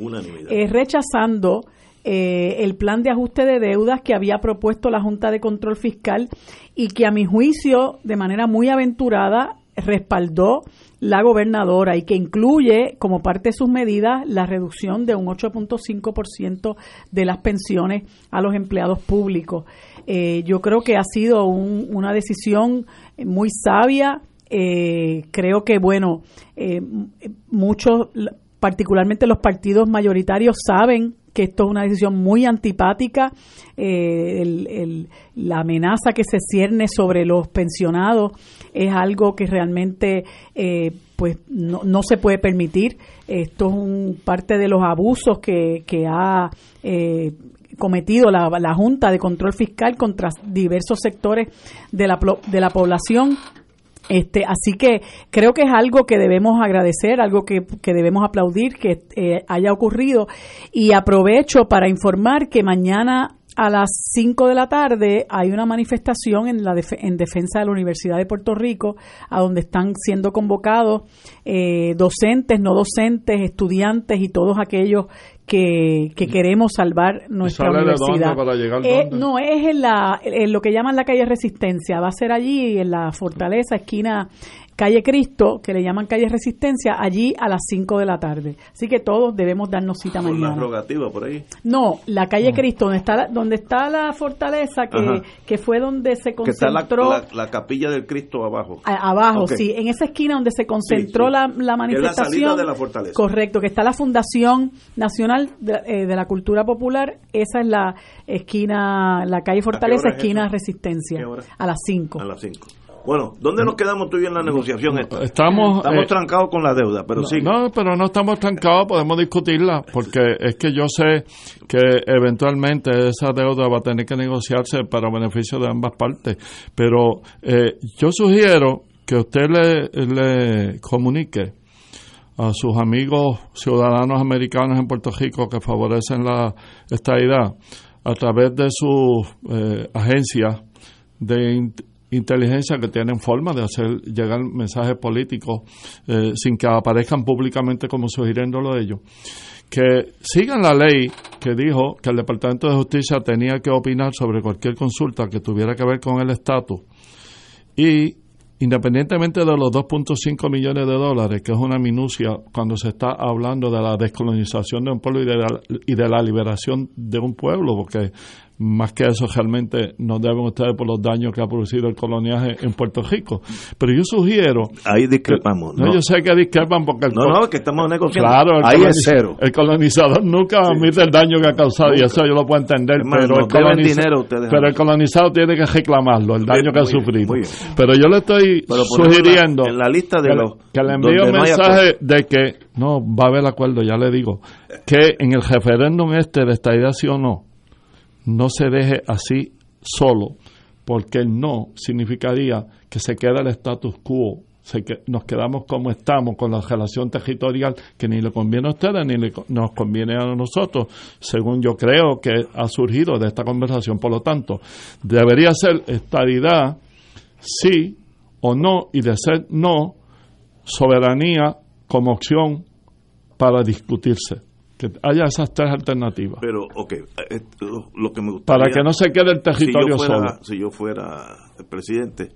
eh, rechazando eh, el plan de ajuste de deudas que había propuesto la Junta de Control Fiscal y que a mi juicio, de manera muy aventurada, respaldó la gobernadora y que incluye como parte de sus medidas la reducción de un 8.5% de las pensiones a los empleados públicos. Eh, yo creo que ha sido una decisión muy sabia. Eh, creo que, bueno, eh, muchos, particularmente los partidos mayoritarios, saben que esto es una decisión muy antipática. la amenaza que se cierne sobre los pensionados es algo que realmente pues no, no, se puede permitir. Esto es un, parte de los abusos que, ha cometido la, la Junta de Control Fiscal contra diversos sectores de la, de la población este, así que creo que es algo que debemos agradecer, algo que, que debemos aplaudir que eh, haya ocurrido. Y aprovecho para informar que mañana a las 5 de la tarde hay una manifestación en, la en defensa de la Universidad de Puerto Rico, a donde están siendo convocados eh, docentes, no docentes, estudiantes y todos aquellos que, queremos salvar nuestra universidad. Eh, no, es en, la, en lo que llaman la calle Resistencia. Va a ser allí en la Fortaleza, esquina Calle Cristo, que le llaman Calle Resistencia, allí a las 5 de la tarde. Así que todos debemos darnos cita mañana. rogativa por ahí? No, la Calle Cristo, donde está la, donde está la fortaleza, que, que fue donde se concentró... Que está la, capilla del Cristo abajo. abajo, sí, en esa esquina donde se concentró La, la, manifestación. la de la fortaleza. Correcto, que está la Fundación Nacional de, eh, la Cultura Popular, esa es la esquina, la calle Fortaleza, esquina Resistencia, a las 5. A las 5. Bueno, ¿dónde nos quedamos tú y en la negociación esta? Estamos, estamos eh, trancados con la deuda, pero sí. No, pero no estamos trancados, podemos discutirla, porque es que yo sé que eventualmente esa deuda va a tener que negociarse para beneficio de ambas partes. Pero eh, yo sugiero que usted le, le comunique a sus amigos ciudadanos americanos en Puerto Rico que favorecen la estabilidad a través de sus eh, agencias de inteligencia que tienen forma de hacer llegar mensajes políticos eh, sin que aparezcan públicamente como sugiriéndolo ellos. Que sigan la ley que dijo que el Departamento de Justicia tenía que opinar sobre cualquier consulta que tuviera que ver con el estatus y independientemente de los 2.5 millones de dólares, que es una minucia cuando se está hablando de la descolonización de un pueblo y de la, y de la liberación de un pueblo, porque más que eso realmente no deben ustedes por los daños que ha producido el coloniaje en Puerto Rico. Pero yo sugiero... Ahí discrepamos. no, yo sé que discrepan porque... El no, no, que estamos negociando. Claro, ahí es cero. El colonizador nunca admite el daño que ha causado y eso yo lo puedo entender, pero, el colonizador, pero el colonizado tiene que reclamarlo, el daño que ha sufrido. Pero yo le estoy sugiriendo... En la lista de que, los... Que le envíe un mensaje de que no, va a haber acuerdo, ya le digo, que en el referéndum este de esta idea sí o no, no se deje así solo, porque el no significaría que se queda el status quo, se que nos quedamos como estamos con la relación territorial que ni le conviene a ustedes ni nos conviene a nosotros, según yo creo que ha surgido de esta conversación. Por lo tanto, debería ser estabilidad sí o no, y de ser no, soberanía como opción para discutirse que haya esas tres alternativas. Pero, ok, eh, lo, que me gustaría... Para que no se quede el territorio si solo. Si yo fuera el presidente,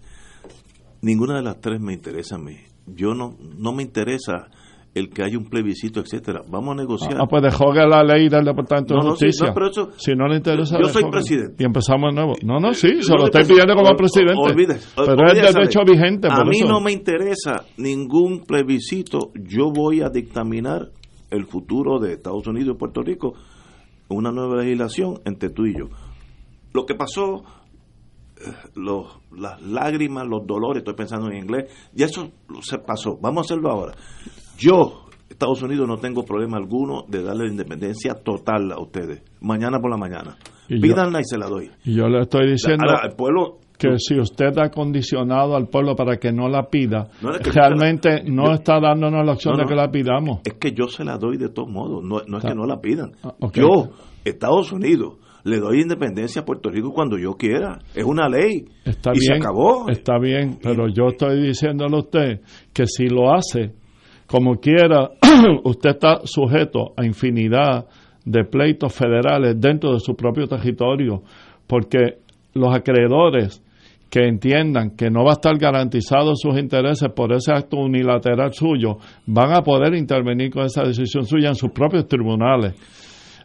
ninguna de las tres me interesa a mí. Yo no, no me interesa el que haya un plebiscito, etcétera. Vamos a negociar. Ah, pues dejó que la ley del Departamento de Justicia. si no le interesa. Yo soy presidente. Y empezamos de nuevo. No, no, sí, se lo estoy pidiendo como presidente. Olvides, pero es el derecho vigente. a mí no me interesa ningún plebiscito. Yo voy a dictaminar el futuro de Estados Unidos y Puerto Rico, una nueva legislación entre tú y yo. Lo que pasó, eh, los, las lágrimas, los dolores, estoy pensando en inglés, ya eso se pasó, vamos a hacerlo ahora. Yo, Estados Unidos, no tengo problema alguno de darle la independencia total a ustedes, mañana por la mañana. Pídanla y se la doy. Y yo le estoy diciendo... al pueblo que si usted ha condicionado al pueblo para que no la pida, realmente no está dándonos la opción de que la pidamos. Es que yo se la doy de todos modos, no, es que no la pidan. Ah, yo, Estados Unidos, le doy independencia a Puerto Rico cuando yo quiera. Es una ley. Está y bien, se acabó. Está bien, pero yo estoy diciéndole a usted que si lo hace como quiera, usted está sujeto a infinidad de pleitos federales dentro de su propio territorio, porque los acreedores que entiendan que no va a estar garantizado sus intereses por ese acto unilateral suyo, van a poder intervenir con esa decisión suya en sus propios tribunales.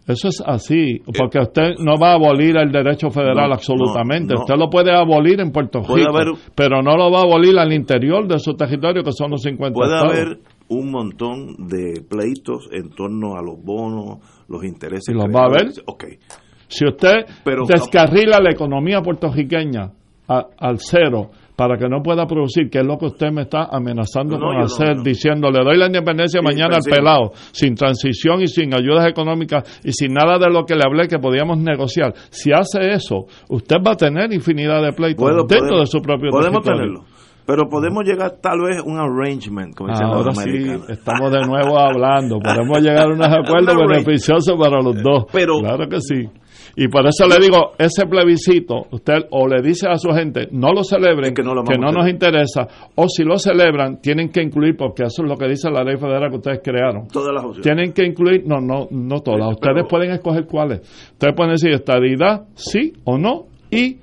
Eso es así, porque usted no va a abolir el derecho federal absolutamente. Usted lo puede abolir en Puerto Rico, pero no lo va a abolir al interior de su territorio, que son los 50 Puede haber un montón de pleitos en torno a los bonos, los intereses. ¿Y los va a haber? Okay. Si usted descarrila la economía puertorriqueña al cero para que no pueda producir, que es lo que usted me está amenazando con hacer, diciendo, le doy la independencia mañana al pelado, sin transición y sin ayudas económicas y sin nada de lo que le hablé que podíamos negociar. Si hace eso, usted va a tener infinidad de pleitos dentro de su propio Podemos tenerlo. Pero podemos llegar tal vez a un arrangement, como dicen Ahora sí, estamos de nuevo hablando. Podemos llegar a unos acuerdos beneficiosos para los dos. Pero, claro que sí. Y por eso le digo, ese plebiscito, usted o le dice a su gente, no lo celebren, que no, nos interesa, o si lo celebran, tienen que incluir, porque eso es lo que dice la ley federal que ustedes crearon. Todas las opciones. Tienen que incluir, no, no, no todas. Ustedes pueden escoger cuáles. Ustedes pueden decir estadidad, sí o no, y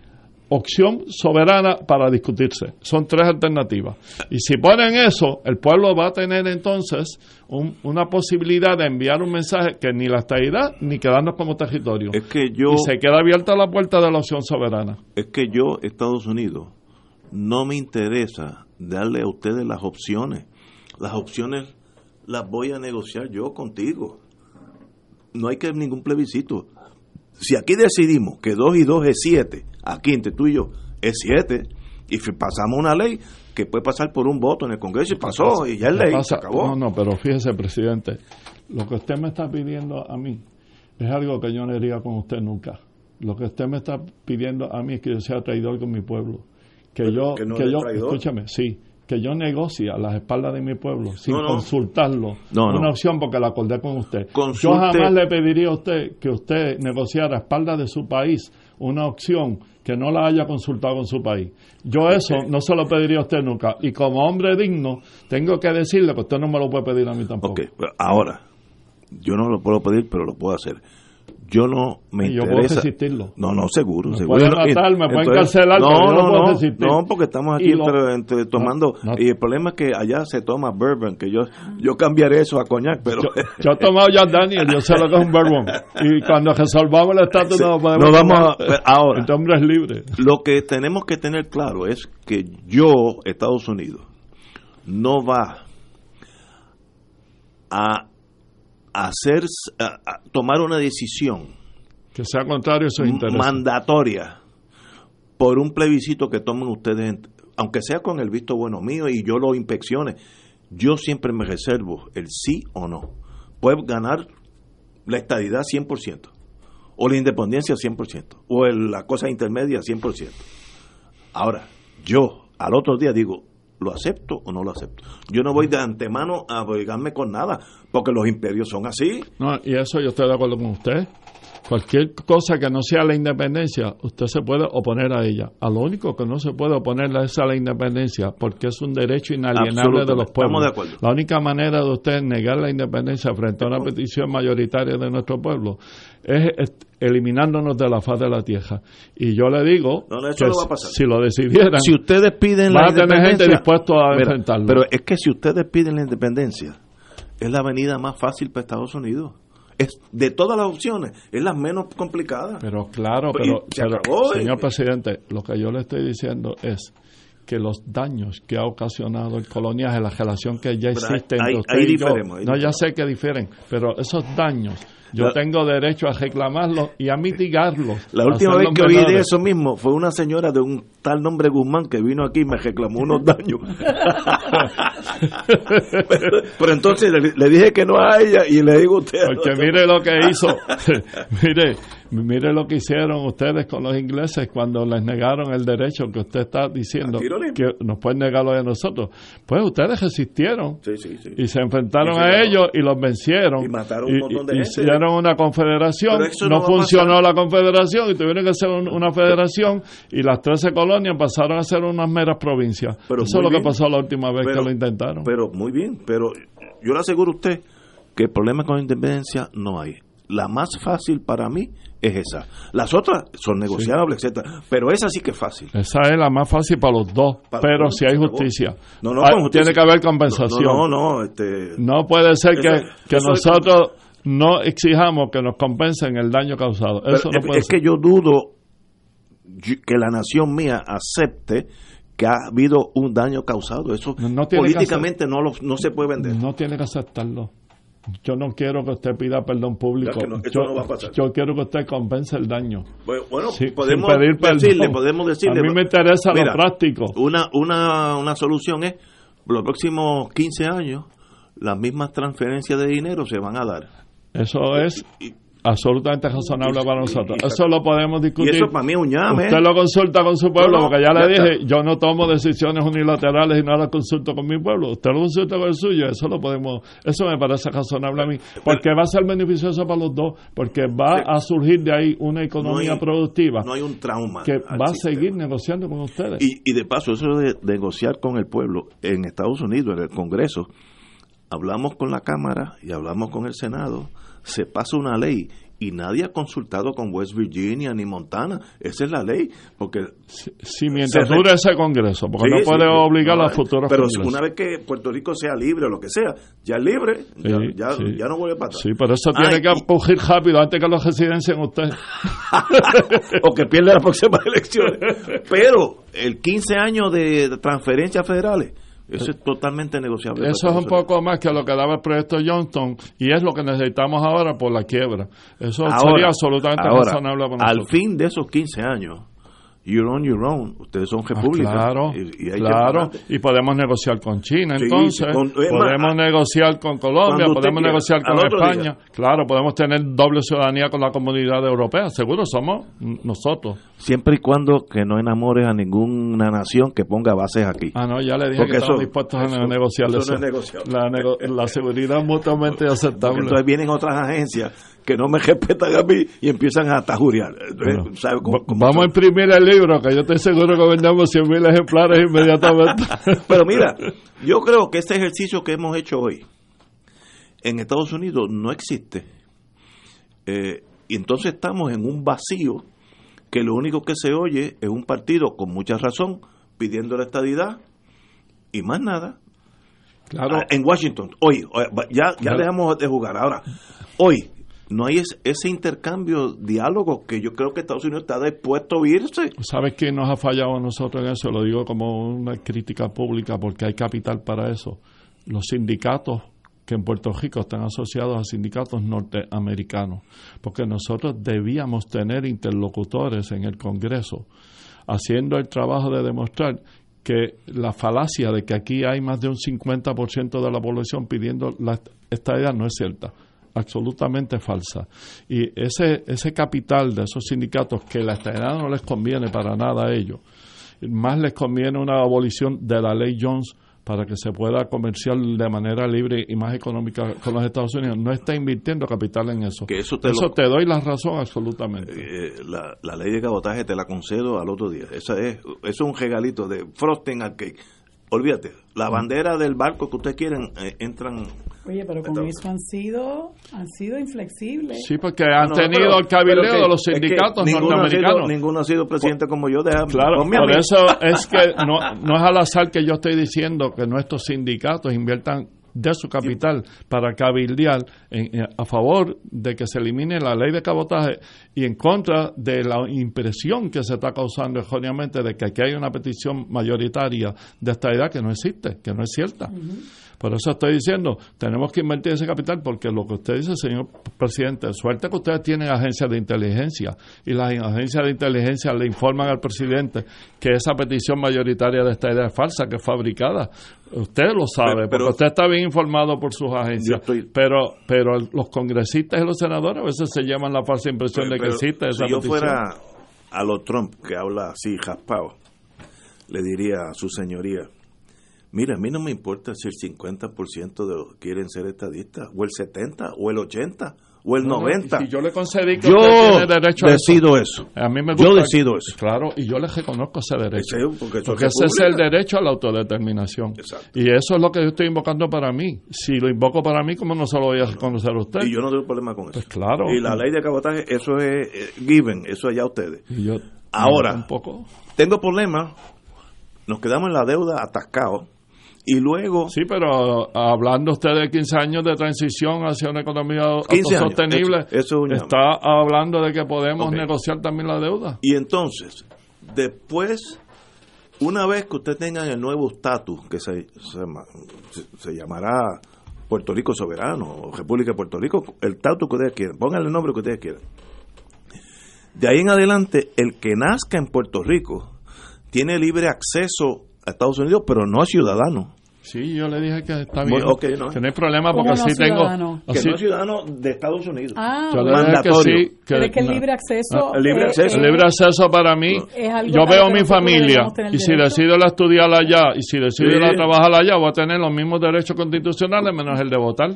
opción soberana para discutirse. Son tres alternativas. Y si ponen eso, el pueblo va a tener entonces una posibilidad de enviar un mensaje que ni la estabilidad ni quedarnos como territorio. Es que yo, y se queda abierta la puerta de la opción soberana. Es que yo, Estados Unidos, no me interesa darle a ustedes las opciones. Las opciones las voy a negociar yo contigo. No hay que ningún plebiscito. Si aquí decidimos que 2 y 2 es 7, aquí entre tú y yo es 7, y pasamos una ley que puede pasar por un voto en el Congreso y pasó, y ya es ley, se acabó. No, no, pero fíjese, presidente, lo que usted me está pidiendo a mí es algo que yo no haría con usted nunca. Lo que usted me está pidiendo a mí es que yo sea traidor con mi pueblo. Que yo, que, yo escúchame, sí, que yo negocie a las espaldas de mi pueblo sin consultarlo. una opción porque la acordé con usted. Yo jamás le pediría a usted que usted negociara a espaldas de su país una opción que no la haya consultado con su país. Yo eso no se lo pediría a usted nunca. Y como hombre digno, tengo que decirle que usted no me lo puede pedir a mí tampoco. ahora, yo no lo puedo pedir, pero lo puedo hacer yo no me y yo interesa. puedo resistirlo. No, no, seguro. Me seguro. pueden matar, me pueden encarcelar, no, no, no, no, no, porque estamos aquí entre, tomando. y el problema es que allá se toma bourbon, que yo yo cambiaré eso a coñac, pero. Yo, he tomado ya Daniel, yo sé lo que es un bourbon. Y cuando resolvamos el estatus, no podemos. No vamos a. Ahora. Este hombre es libre. Lo que tenemos que tener claro es que yo, Estados Unidos, no va a hacer tomar una decisión que sea contrario a sus intereses mandatoria por un plebiscito que tomen ustedes aunque sea con el visto bueno mío y yo lo inspeccione yo siempre me reservo el sí o no. Puede ganar la estadidad 100% o la independencia 100% o la cosa intermedia 100% ahora yo al otro día digo ¿Lo acepto o no lo acepto? Yo no voy de antemano a obligarme con nada, porque los imperios son así. No, y eso yo estoy de acuerdo con usted. Cualquier cosa que no sea la independencia, usted se puede oponer a ella. A lo único que no se puede oponer es a la independencia, porque es un derecho inalienable de los pueblos. La única manera de usted negar la independencia frente a una petición mayoritaria de nuestro pueblo es eliminándonos de la faz de la tierra. Y yo le digo que si lo decidieran, si ustedes piden la a tener gente dispuesto a enfrentarlo. Pero es que si ustedes piden la independencia, es la avenida más fácil para Estados Unidos es de todas las opciones, es la menos complicada. Pero claro, pero, señor presidente, lo que yo le estoy diciendo es que los daños que ha ocasionado el coloniaje, la relación que ya existe entre usted y yo, no, ya sé que difieren, pero esos daños yo tengo derecho a reclamarlos y a mitigarlos. La última vez que oí de eso mismo fue una señora de un tal nombre Guzmán que vino aquí y me reclamó unos daños. pero, entonces le, dije que no a ella y le digo a usted. Porque mire lo que hizo. mire, Mire lo que hicieron ustedes con los ingleses cuando les negaron el derecho que usted está diciendo que nos pueden negarlo a nosotros. Pues ustedes resistieron y se enfrentaron a ellos y los vencieron. Y mataron un montón de Hicieron una confederación, no, funcionó la confederación y tuvieron que hacer una federación y las 13 colonias pasaron a ser unas meras provincias. Eso es lo que pasó la última vez que lo intentaron. Pero muy bien, pero yo le aseguro a usted que el problema con la independencia no hay la más fácil para mí es esa. Las otras son negociables, etcétera, pero esa sí que es fácil. Esa es la más fácil para los dos, pero si hay justicia. No, no, Hay- con justicia. Tiene que haber compensación. No, no, no, este, No puede ser que, que nosotros no exijamos que nos compensen el daño causado. pero Eso no es, puede es ser. que yo dudo que la nación mía acepte que ha habido un daño causado. Eso No- políticamente no, lo, no se puede vender. No tiene que aceptarlo. Yo no quiero que usted pida perdón público. No, yo, no quiero que usted compense el daño. Bueno, bueno, Sí, podemos pedir decirle, podemos decirle. A mí me interesa Mira, lo práctico. Una, una, una solución es, los próximos 15 años, las mismas transferencias de dinero se van a dar. Eso es Y, absolutamente razonable y- para y- nosotros. y- eso lo podemos y discutir. eso para mí es un llame. Usted lo consulta con su pueblo, No, no, porque ya le dije, está. yo no tomo decisiones unilaterales y no las consulto con mi pueblo. Usted lo consulta con el suyo, eso lo podemos, eso me parece razonable a mí, porque va a ser beneficioso para los dos, porque va a surgir de ahí una economía No hay- productiva No hay un trauma. que va a sistema. seguir negociando con ustedes. Y, y de paso, eso de negociar con el pueblo en Estados Unidos, en el Congreso, hablamos con la Cámara y hablamos con el Senado, se pasa una ley y nadie ha consultado con West Virginia ni Montana. Esa es la ley, porque si, si mientras se- dure ese Congreso, porque Sí, no puede sí. obligar No, a los futuros Pero Congresos. una vez que Puerto Rico sea libre o lo que sea, ya es libre, ya, Sí, ya, no vuelve para atrás. Sí, pero eso Ay, tiene que empujir rápido antes que los residencien usted. o que pierda las próximas elecciones. Pero el 15 años de transferencias federales, eso es totalmente negociable. Eso es un poco más que lo que daba el proyecto Johnston y es lo que necesitamos ahora por la quiebra. Eso sería absolutamente ahora, razonable para Al nosotros. fin de esos 15 años, you're on your own, ustedes son Ah, repúblicas. claro, y, y claro, y podemos negociar con China, Sí, entonces, con- más, podemos negociar con Colombia, podemos quiera, negociar con España, claro, podemos tener doble ciudadanía con la comunidad europea, seguro somos nosotros. Siempre y cuando que no enamores a ninguna nación que ponga bases aquí. Ah, no, ya le dije Porque que estamos eso- dispuestos a eso- negociar eso no es. La, nego- la seguridad mutuamente Porque aceptable. entonces vienen otras agencias que no me respetan a mí y empiezan a tajuriar. Bueno, ¿Sabe cómo- va- cómo vamos a imprimir el libro, que yo estoy seguro que vendamos 100 mil ejemplares inmediatamente. Pero mira, yo creo que este ejercicio que hemos hecho hoy en Estados Unidos no existe. Eh, y entonces estamos en un vacío que lo único que se oye es un partido con mucha razón pidiendo la estadidad y más nada. claro, Ah, en Washington, hoy, hoy, ya, ya Claro. dejamos de jugar. Ahora, hoy no hay es- ese intercambio, diálogo que yo creo que Estados Unidos está dispuesto a irse. ¿Sabes quién nos ha fallado a nosotros en eso? Lo digo como una crítica pública porque hay capital para eso. Los sindicatos que en Puerto Rico están asociados a sindicatos norteamericanos, porque nosotros debíamos tener interlocutores en el Congreso haciendo el trabajo de demostrar que la falacia de que aquí hay más de un 50% de la población pidiendo la, esta idea no es cierta absolutamente falsa. Y ese, ese capital de esos sindicatos que la estadidad no les conviene para nada a ellos, más les conviene una abolición de la ley Jones para que se pueda comerciar de manera libre y más económica con los Estados Unidos. No está invirtiendo capital en eso. Que eso te lo- te doy la razón absolutamente. Eh, la, la ley de cabotaje te la concedo al otro día. Esa es, eso es un regalito de frosting cake. Olvídate, la bandera del barco que ustedes quieren eh, entran. Oye, pero con eso han sido, han sido inflexibles. Sí, porque han No, tenido pero- el que- de los es que sindicatos ninguno ha sido- norteamericanos. ninguno ha sido presidente como yo. Deja, Claro, por eso es que no, no es al azar que yo estoy diciendo que nuestros sindicatos inviertan de su capital para cabildear en- a favor de que se elimine la ley de cabotaje y en contra de la impresión que se está causando erróneamente de que aquí hay una petición mayoritaria de esta idea que no existe, que no es cierta. Por eso estoy diciendo, tenemos que invertir ese capital porque lo que usted dice, señor presidente, suerte que ustedes tienen agencias de inteligencia y las agencias de inteligencia le informan al presidente que esa petición mayoritaria de esta idea es falsa, que es fabricada. Usted lo sabe, Pero- pero- porque usted está bien informado por sus agencias. Yo estoy- Pero pero los congresistas y los senadores a veces se llevan la falsa impresión de que existe esa si yo petición. fuera a los Trump, que habla así, jaspado, le diría a su señoría, mira, a mí no me importa si el 50% de los quieren ser estadistas, o el 70%, o el 80%, o el No, no, 90. Si yo le concedí que Yo usted tiene derecho a decido eso. A mí me Yo gusta- decido eso. Claro, y yo le reconozco ese derecho. Ese- porque eso Porque ese es el derecho a la autodeterminación. Exacto. Y eso es lo que yo estoy invocando para mí. Si lo invoco para mí, ¿cómo no se lo voy a reconocer a usted? Y yo no tengo problema con eso. Pues claro. Y la ley de cabotaje, eso es eh, given, eso es ya ustedes. Y yo- Ahora. Un poco. Tengo problemas, nos quedamos en la deuda atascados y luego... Sí, pero hablando usted de 15 años de transición hacia una economía 15 años, autosostenible, eso- es está hablando de que podemos negociar también la deuda. Y entonces, después, una vez que usted tenga el nuevo estatus, que se- se llamará Puerto Rico Soberano o República de Puerto Rico, el estatus que ustedes quieran, pónganle el nombre que ustedes quieran. De ahí en adelante, el que nazca en Puerto Rico tiene libre acceso a Estados Unidos, pero no es ciudadano. Sí, yo le dije que está bien. ok, no. Que no hay problema ¿Cómo porque no así tengo. ciudadano? Que así- no es ciudadano de Estados Unidos. Ah, yo le bueno. dije que sí. que- pero es que el no. libre acceso. Ah, el libre eh, acceso. El libre acceso para mí, Es algo yo a veo mi familia y si derecho. decido la estudiar allá y si decido Sí. ir a trabajar allá voy a tener los mismos derechos constitucionales menos el de votar.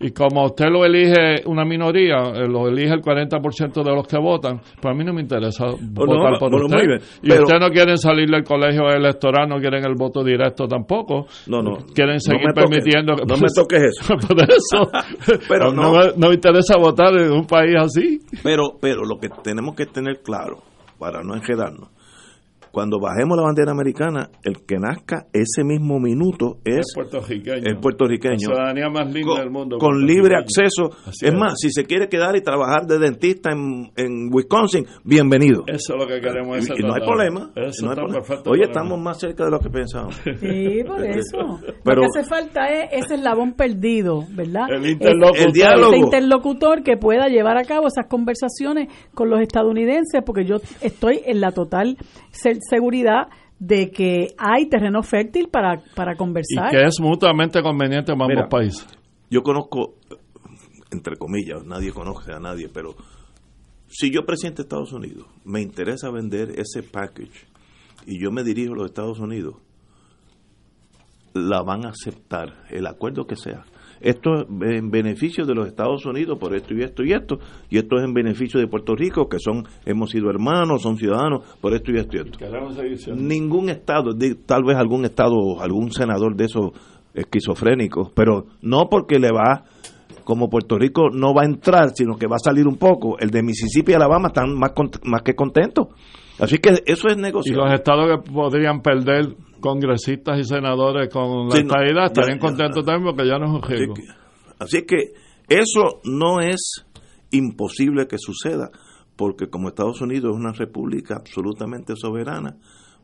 Y como usted lo elige una minoría, eh, lo elige el 40% de los que votan, pues a mí no me interesa votar por bueno, usted. bien. Y ustedes no quieren salir del colegio electoral, no quieren el voto directo tampoco. No, no. Quieren seguir toques. permitiendo que- No me toques eso. por eso. Pero no, no. me, no me interesa votar en un país así. Pero, pero lo que tenemos que tener claro, para no enredarnos, cuando bajemos la bandera americana, el que nazca ese mismo minuto es puertorriqueño. el puertorriqueño. La ciudadanía más linda Con, del mundo. con libre acceso. Así Es es. más, si se quiere quedar y trabajar de dentista en, en Wisconsin, bienvenido. Eso es lo que queremos. ese Y, y no hay problema. Eso no hay está problema. perfecto Oye, para estamos más cerca de lo que pensábamos. Sí, por eso. Pero- lo que hace falta es ese eslabón perdido, ¿verdad? El Es- interlocutor. El diálogo. Ese interlocutor que pueda llevar a cabo esas conversaciones con los estadounidenses, porque yo estoy en la total seguridad de que hay terreno fértil para, para Y conversar. que es mutuamente conveniente en ambos Mira, países. Yo conozco, entre comillas, nadie conoce a nadie, pero si yo presidente de Estados Unidos me interesa vender ese package y yo me dirijo a los Estados Unidos, la van a aceptar, el acuerdo que sea. Esto es en beneficio de los Estados Unidos por esto y esto y esto, y esto es en beneficio de Puerto Rico, que son hemos sido hermanos, son ciudadanos, por esto y esto y esto. Ningún estado, tal vez algún estado, algún senador de esos esquizofrénicos, pero no porque le va, como Puerto Rico no va a entrar, sino que va a salir un poco. El de Mississippi y Alabama están más, más que contentos. Así que eso es Y negocio. los estados que podrían perder congresistas y senadores con la Sí, estadidad estarían contentos también porque ya no es un Así riesgo. que, así que eso no es imposible que suceda, porque como Estados Unidos es una república absolutamente soberana,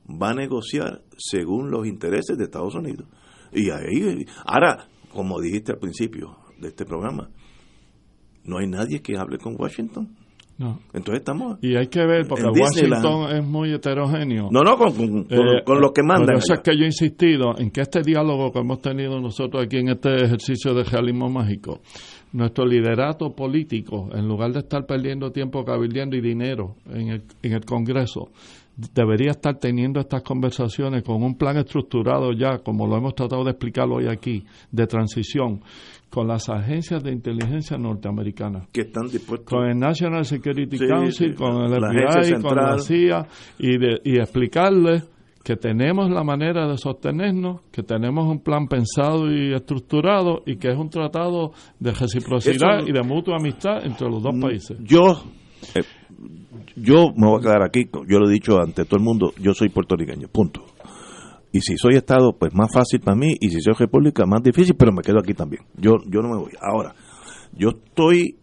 va a negociar según los intereses de Estados Unidos. Y ahí, ahora, como dijiste al principio de este programa, no hay nadie que hable con Washington. No. Entonces estamos... Y hay que ver, porque Disneyland. Washington es muy heterogéneo. No, no, con, con, Eh, con los que mandan. Por eso es que yo he insistido en que este diálogo que hemos tenido nosotros aquí en este ejercicio de realismo mágico, nuestro liderato político, en lugar de estar perdiendo tiempo cabildeando y dinero en el, en el Congreso, debería estar teniendo estas conversaciones con un plan estructurado ya, como lo hemos tratado de explicar hoy aquí, de transición, con las agencias de inteligencia norteamericanas que están dispuestos... con el National Security Sí, Council, sí, con el FBI, con la. CIA y, de, y explicarles que tenemos la manera de sostenernos, que tenemos un plan pensado y estructurado y que es un tratado de reciprocidad Eso- y de mutua amistad entre los dos países. Yo, eh, yo me voy a quedar aquí, yo lo he dicho ante todo el mundo, yo soy puertorriqueño, punto. Y si soy Estado, pues más fácil para mí, y si soy República, más difícil, pero me quedo aquí también. Yo, yo no me voy. Ahora, yo estoy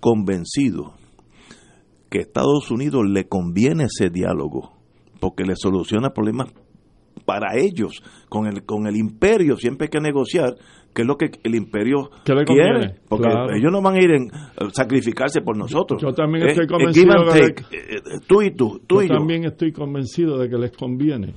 convencido que a Estados Unidos le conviene ese diálogo, porque le soluciona problemas para ellos, con el, con el imperio, siempre hay que negociar, que es lo que el imperio ¿Qué le quiere, conviene? porque Claro. ellos no van a ir en a sacrificarse por nosotros. Yo también Eh, estoy eh, convencido de take. Eh, tú y tú, tú Yo y yo. también estoy convencido de que les conviene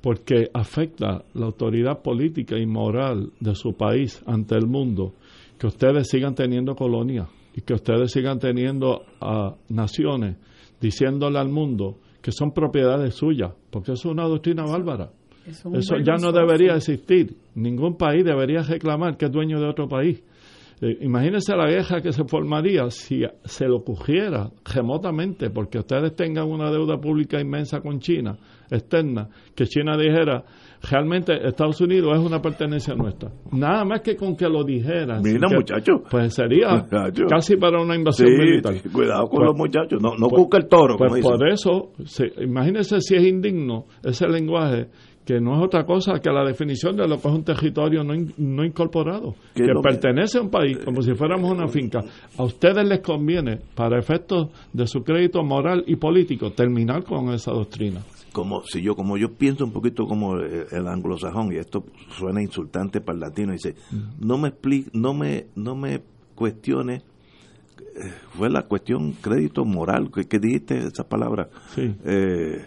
porque afecta la autoridad política y moral de su país ante el mundo que ustedes sigan teniendo colonias y que ustedes sigan teniendo a naciones diciéndole al mundo que son propiedades suyas, porque eso es una doctrina bárbara. Es Eso ya no debería existir. Ningún país debería reclamar que es dueño de otro país. Eh, imagínense la guerra que se formaría si se lo cogiera remotamente, porque ustedes tengan una deuda pública inmensa con China, externa, que China dijera, realmente Estados Unidos es una pertenencia nuestra. Nada más que con que lo dijeran. Mira, muchachos. Pues sería casi para una invasión militar. Cuidado con pues, los muchachos, no, no busca pues, el toro. Pues por eso, imagínense si es indigno ese lenguaje que no es otra cosa que la definición de lo que es un territorio no, no incorporado, que pertenece a un país como si fuéramos una finca. A ustedes les conviene, para efectos de su crédito moral y político, terminar con esa doctrina como si yo como yo pienso un poquito como el, anglosajón y esto suena insultante para el latino dice no me explique no me no me cuestione eh, fue la cuestión crédito moral que, dijiste esa palabra sí. Eh,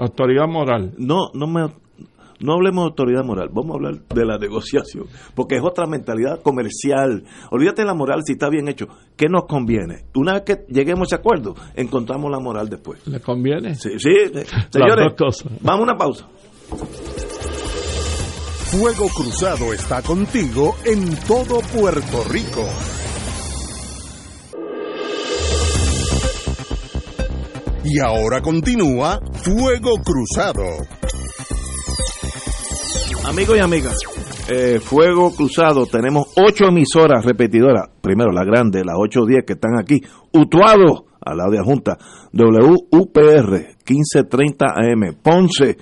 autoridad moral no no me no hablemos de autoridad moral, vamos a hablar de la negociación, porque es otra mentalidad comercial. Olvídate de la moral si está bien hecho. ¿Qué nos conviene? Una vez que lleguemos a ese acuerdo, encontramos la moral después. ¿Le conviene? Sí, sí. Señores, vamos a una pausa. Fuego Cruzado está contigo en todo Puerto Rico. Y ahora continúa Fuego Cruzado. Amigos y amigas, eh, Fuego Cruzado, tenemos ocho emisoras repetidoras. Primero, la grande, las 810 que están aquí. Utuado, al lado de Junta. WUPR, 1530 AM. Ponce,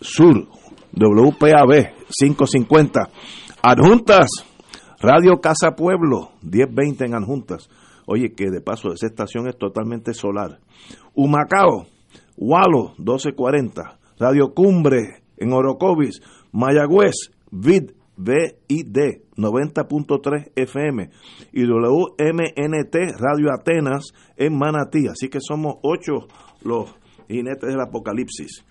Sur, WPAB, 550. Adjuntas, Radio Casa Pueblo, 1020 en Adjuntas. Oye, que de paso, esa estación es totalmente solar. Humacao, Walo, 1240. Radio Cumbre, en Orocovis, Mayagüez, VID, VID, 90.3 FM y WMNT Radio Atenas en Manatí. Así que somos ocho los jinetes del apocalipsis.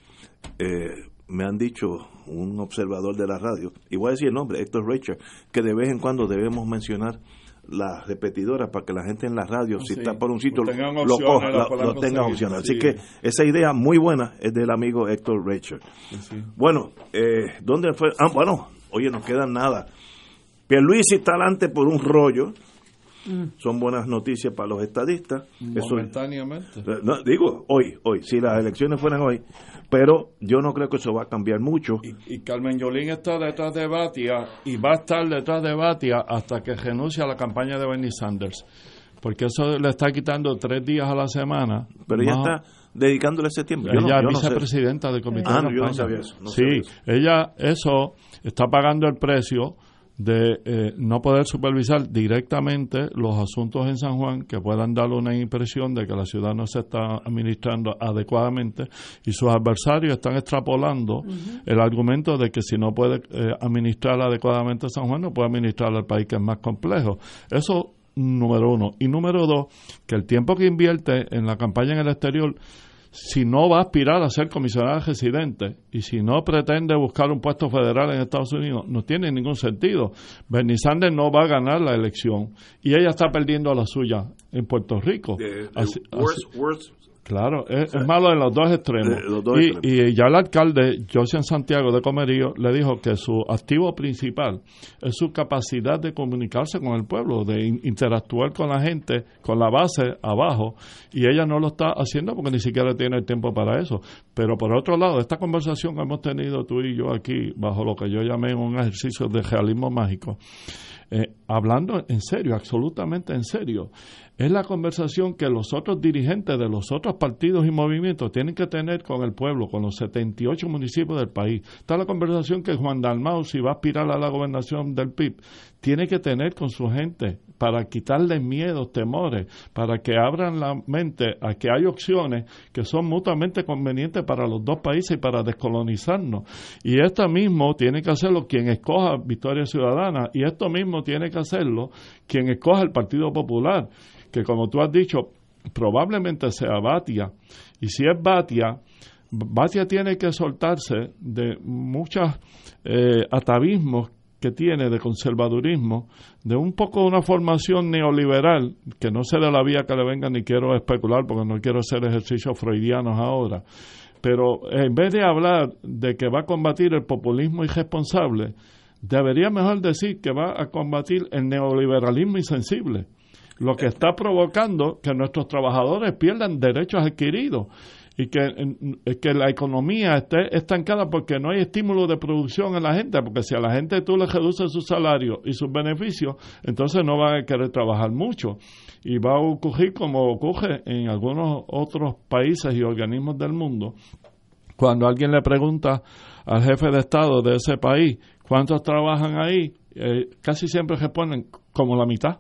Eh, me han dicho un observador de la radio, y voy a decir el nombre, Héctor Richard, que de vez en cuando debemos mencionar las repetidoras para que la gente en la radio, ah, si está por un sitio, lo, tenga opcional. Así que esa idea muy buena es del amigo Héctor Richard. Bueno, eh, ¿dónde fue? Ah, bueno, oye, no queda nada. Pierluisi está adelante por un rollo. Mm. Son buenas noticias para los estadistas. Momentáneamente. no, digo, hoy, hoy, si las elecciones fueran hoy, pero yo no creo que eso va a cambiar mucho. Y, Carmen Yolín está detrás de Batia y va a estar detrás de Batia hasta que renuncie a la campaña de Bernie Sanders, porque eso le está quitando tres días a la semana. Pero ella está dedicándole ese tiempo. ella es vicepresidenta del comité ah, de yo no sabía eso. sí, ella eso está pagando el precio de eh, no poder supervisar directamente los asuntos en San Juan que puedan dar una impresión de que la ciudad no se está administrando adecuadamente y sus adversarios están extrapolando el argumento de que si no puede eh, administrar adecuadamente San Juan no puede administrar al país que es más complejo. Eso número uno. Y número dos, que el tiempo que invierte en la campaña en el exterior si no va a aspirar a ser comisionada residente y si no pretende buscar un puesto federal en Estados Unidos, no tiene ningún sentido. Bernie Sanders no va a ganar la elección y ella está perdiendo la suya en Puerto Rico. Claro, es, malo en los dos extremos. y, ya el alcalde, Josian Santiago de Comerío, le dijo que su activo principal es su capacidad de comunicarse con el pueblo, de interactuar con la gente, con la base abajo, y ella no lo está haciendo porque ni siquiera tiene el tiempo para eso. Pero por otro lado, esta conversación que hemos tenido tú y yo aquí, bajo lo que yo llamé un ejercicio de realismo mágico, eh, hablando en serio, absolutamente en serio, es la conversación que los otros dirigentes de los otros partidos y movimientos tienen que tener con el pueblo, con los 78 municipios del país. Está la conversación que Juan Dalmau, si va a aspirar a la gobernación del PIB, tiene que tener con su gente para quitarle miedos, temores, para que abran la mente a que hay opciones que son mutuamente convenientes para los dos países y para descolonizarnos. Y esto mismo tiene que hacerlo quien escoja Victoria Ciudadana y esto mismo tiene que hacerlo quien escoja el Partido Popular que como tú has dicho, probablemente sea Batia. Y si es Batia, Batia tiene que soltarse de muchos eh, atavismos que tiene de conservadurismo, de un poco una formación neoliberal, que no sé la vía que le venga ni quiero especular porque no quiero hacer ejercicios freudianos ahora, pero en vez de hablar de que va a combatir el populismo irresponsable, debería mejor decir que va a combatir el neoliberalismo insensible, lo que está provocando que nuestros trabajadores pierdan derechos adquiridos y que, que la economía esté estancada porque no hay estímulo de producción en la gente, porque si a la gente tú le reduces su salario y sus beneficios, entonces no van a querer trabajar mucho. Y va a ocurrir como ocurre en algunos otros países y organismos del mundo, cuando alguien le pregunta al jefe de Estado de ese país cuántos trabajan ahí, eh, casi siempre responden como la mitad.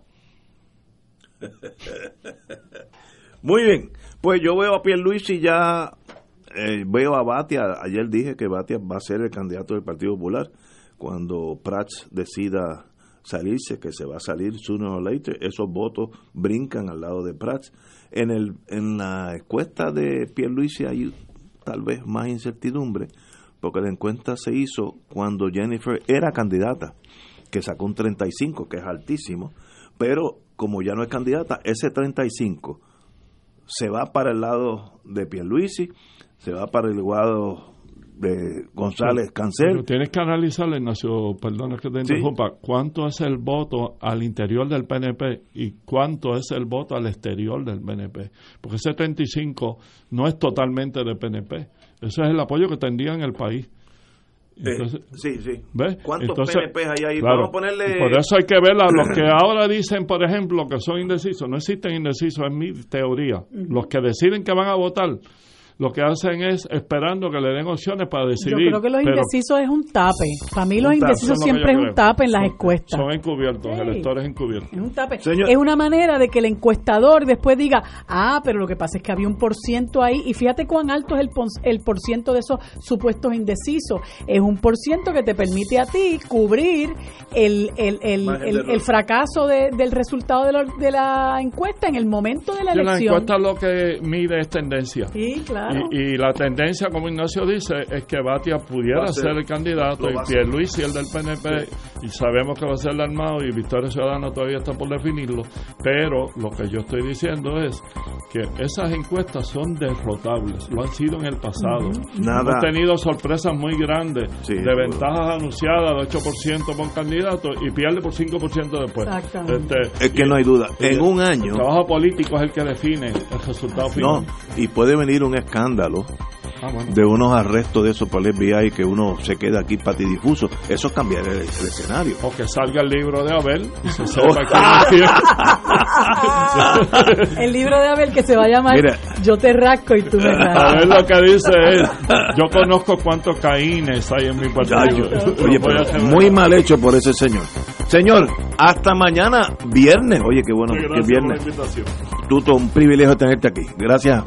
Muy bien. Pues yo veo a Pierluisi ya, eh, veo a Batia, ayer dije que Batia va a ser el candidato del Partido Popular cuando Prats decida salirse, que se va a salir sooner or later, esos votos brincan al lado de Prats. En, el, en la encuesta de Pierluisi hay tal vez más incertidumbre, porque la encuesta se hizo cuando Jennifer era candidata, que sacó un 35, que es altísimo, pero como ya no es candidata, ese 35 se va para el lado de Pierluisi, se va para el lado de González Cancel. Pero tienes que analizar, Ignacio, perdona que te interrumpa, cuánto es el voto al interior del PNP y cuánto es el voto al exterior del PNP. Porque ese 35 no es totalmente de PNP. Ese es el apoyo que tendría en el país sí, sí. ¿Cuántos PNP hay ahí? Vamos a ponerle... Por eso hay que ver a los que ahora dicen, por ejemplo, que son indecisos. No existen indecisos, es mi teoría. Los que deciden que van a votar lo que hacen es esperando que le den opciones para decidir. Yo creo que los indecisos es un tape. Para mí los indecisos siempre es un tape en las encuestas. Son encubiertos, electores encubiertos. Es un tape. Es una manera de que el encuestador después diga, ah, pero lo que pasa es que había un por ciento ahí y fíjate cuán alto es el, el por ciento de esos supuestos indecisos. Es un por ciento que te permite a ti cubrir el, el, el, fracaso del resultado de la, de la, encuesta en el momento de la elección. La encuesta lo que mide es tendencia. Sí, claro. Y, la tendencia, como Ignacio dice, es que Batia pudiera ser, el candidato y Pierluisi el del PNP, y sabemos que va a ser el armado y Victoria Ciudadana todavía está por definirlo, pero lo que yo estoy diciendo es que esas encuestas son derrotables, lo han sido en el pasado. Hemos tenido sorpresas muy grandes de ventajas anunciadas de 8% por candidato y pierde por 5% después. Este, es que no hay duda. En un año. El trabajo político es el que define el resultado final. No, y puede venir un escándalo escándalo ah, de unos arrestos de esos por el FBI que uno se queda aquí patidifuso. Eso es cambiar el, escenario. O que salga el libro de Abel El libro de Abel que se va a llamar Yo te rasco y tú me rascas. Abel lo que dice es, yo conozco cuántos caínes hay en mi partido. Oye, muy mal hecho por ese señor. Señor, hasta mañana viernes. Oye, qué bueno que viernes. Tuto, un privilegio tenerte aquí. Gracias.